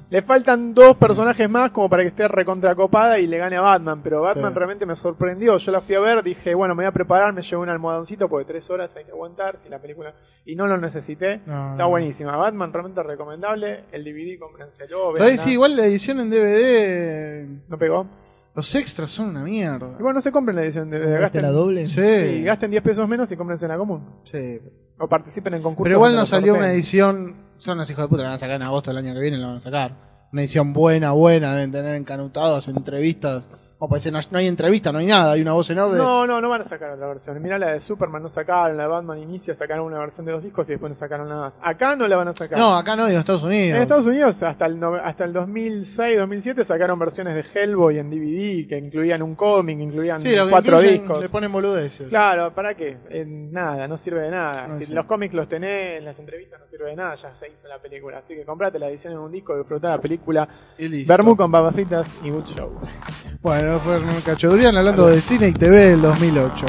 Le faltan dos personajes más como para que esté recontracopada y le gane a Batman. Pero Batman Sí. realmente me sorprendió. Yo la fui a ver, dije, bueno, me voy a preparar, me llevo un almohadoncito porque tres horas hay que aguantar si la película. Y no lo necesité. No, Está no. buenísima. Batman realmente recomendable. El DVD, cómprenselo. Sí, igual la edición en DVD, ¿No pegó? Los extras son una mierda. Igual no se compren la edición de, de ¿Viste gasten, la doble? Sí, sí, gasten 10 pesos menos y cómprense la común. sí. O participen en concursos. Pero igual no salió una edición, son los hijos de puta, la van a sacar en agosto del año que viene, la van a sacar. Una edición buena, buena, deben tener encanutados, entrevistas. Parece, no, no hay entrevista, no hay nada, hay una voz en de... No, no, no van a sacar otra versión. Mirá la de Superman, no sacaron, la de Batman Inicia, sacaron una versión de dos discos y después no sacaron nada más. Acá no la van a sacar. No, acá no, en Estados Unidos. En Estados Unidos hasta el, nove- hasta el 2006, 2007 sacaron versiones de Hellboy en DVD que incluían un cómic, incluían sí, cuatro incluyen, discos. Le ponen boludeces. Claro, ¿para qué? Eh, nada, no sirve de nada. No si los cómics los tenés, las entrevistas no sirve de nada, ya se hizo la película. Así que comprate la edición en un disco, disfrutá la película. Y listo. Vermú con babas fritas y good show. Bueno, fue Hernán Cacho Durian hablando de cine y TV del 2008.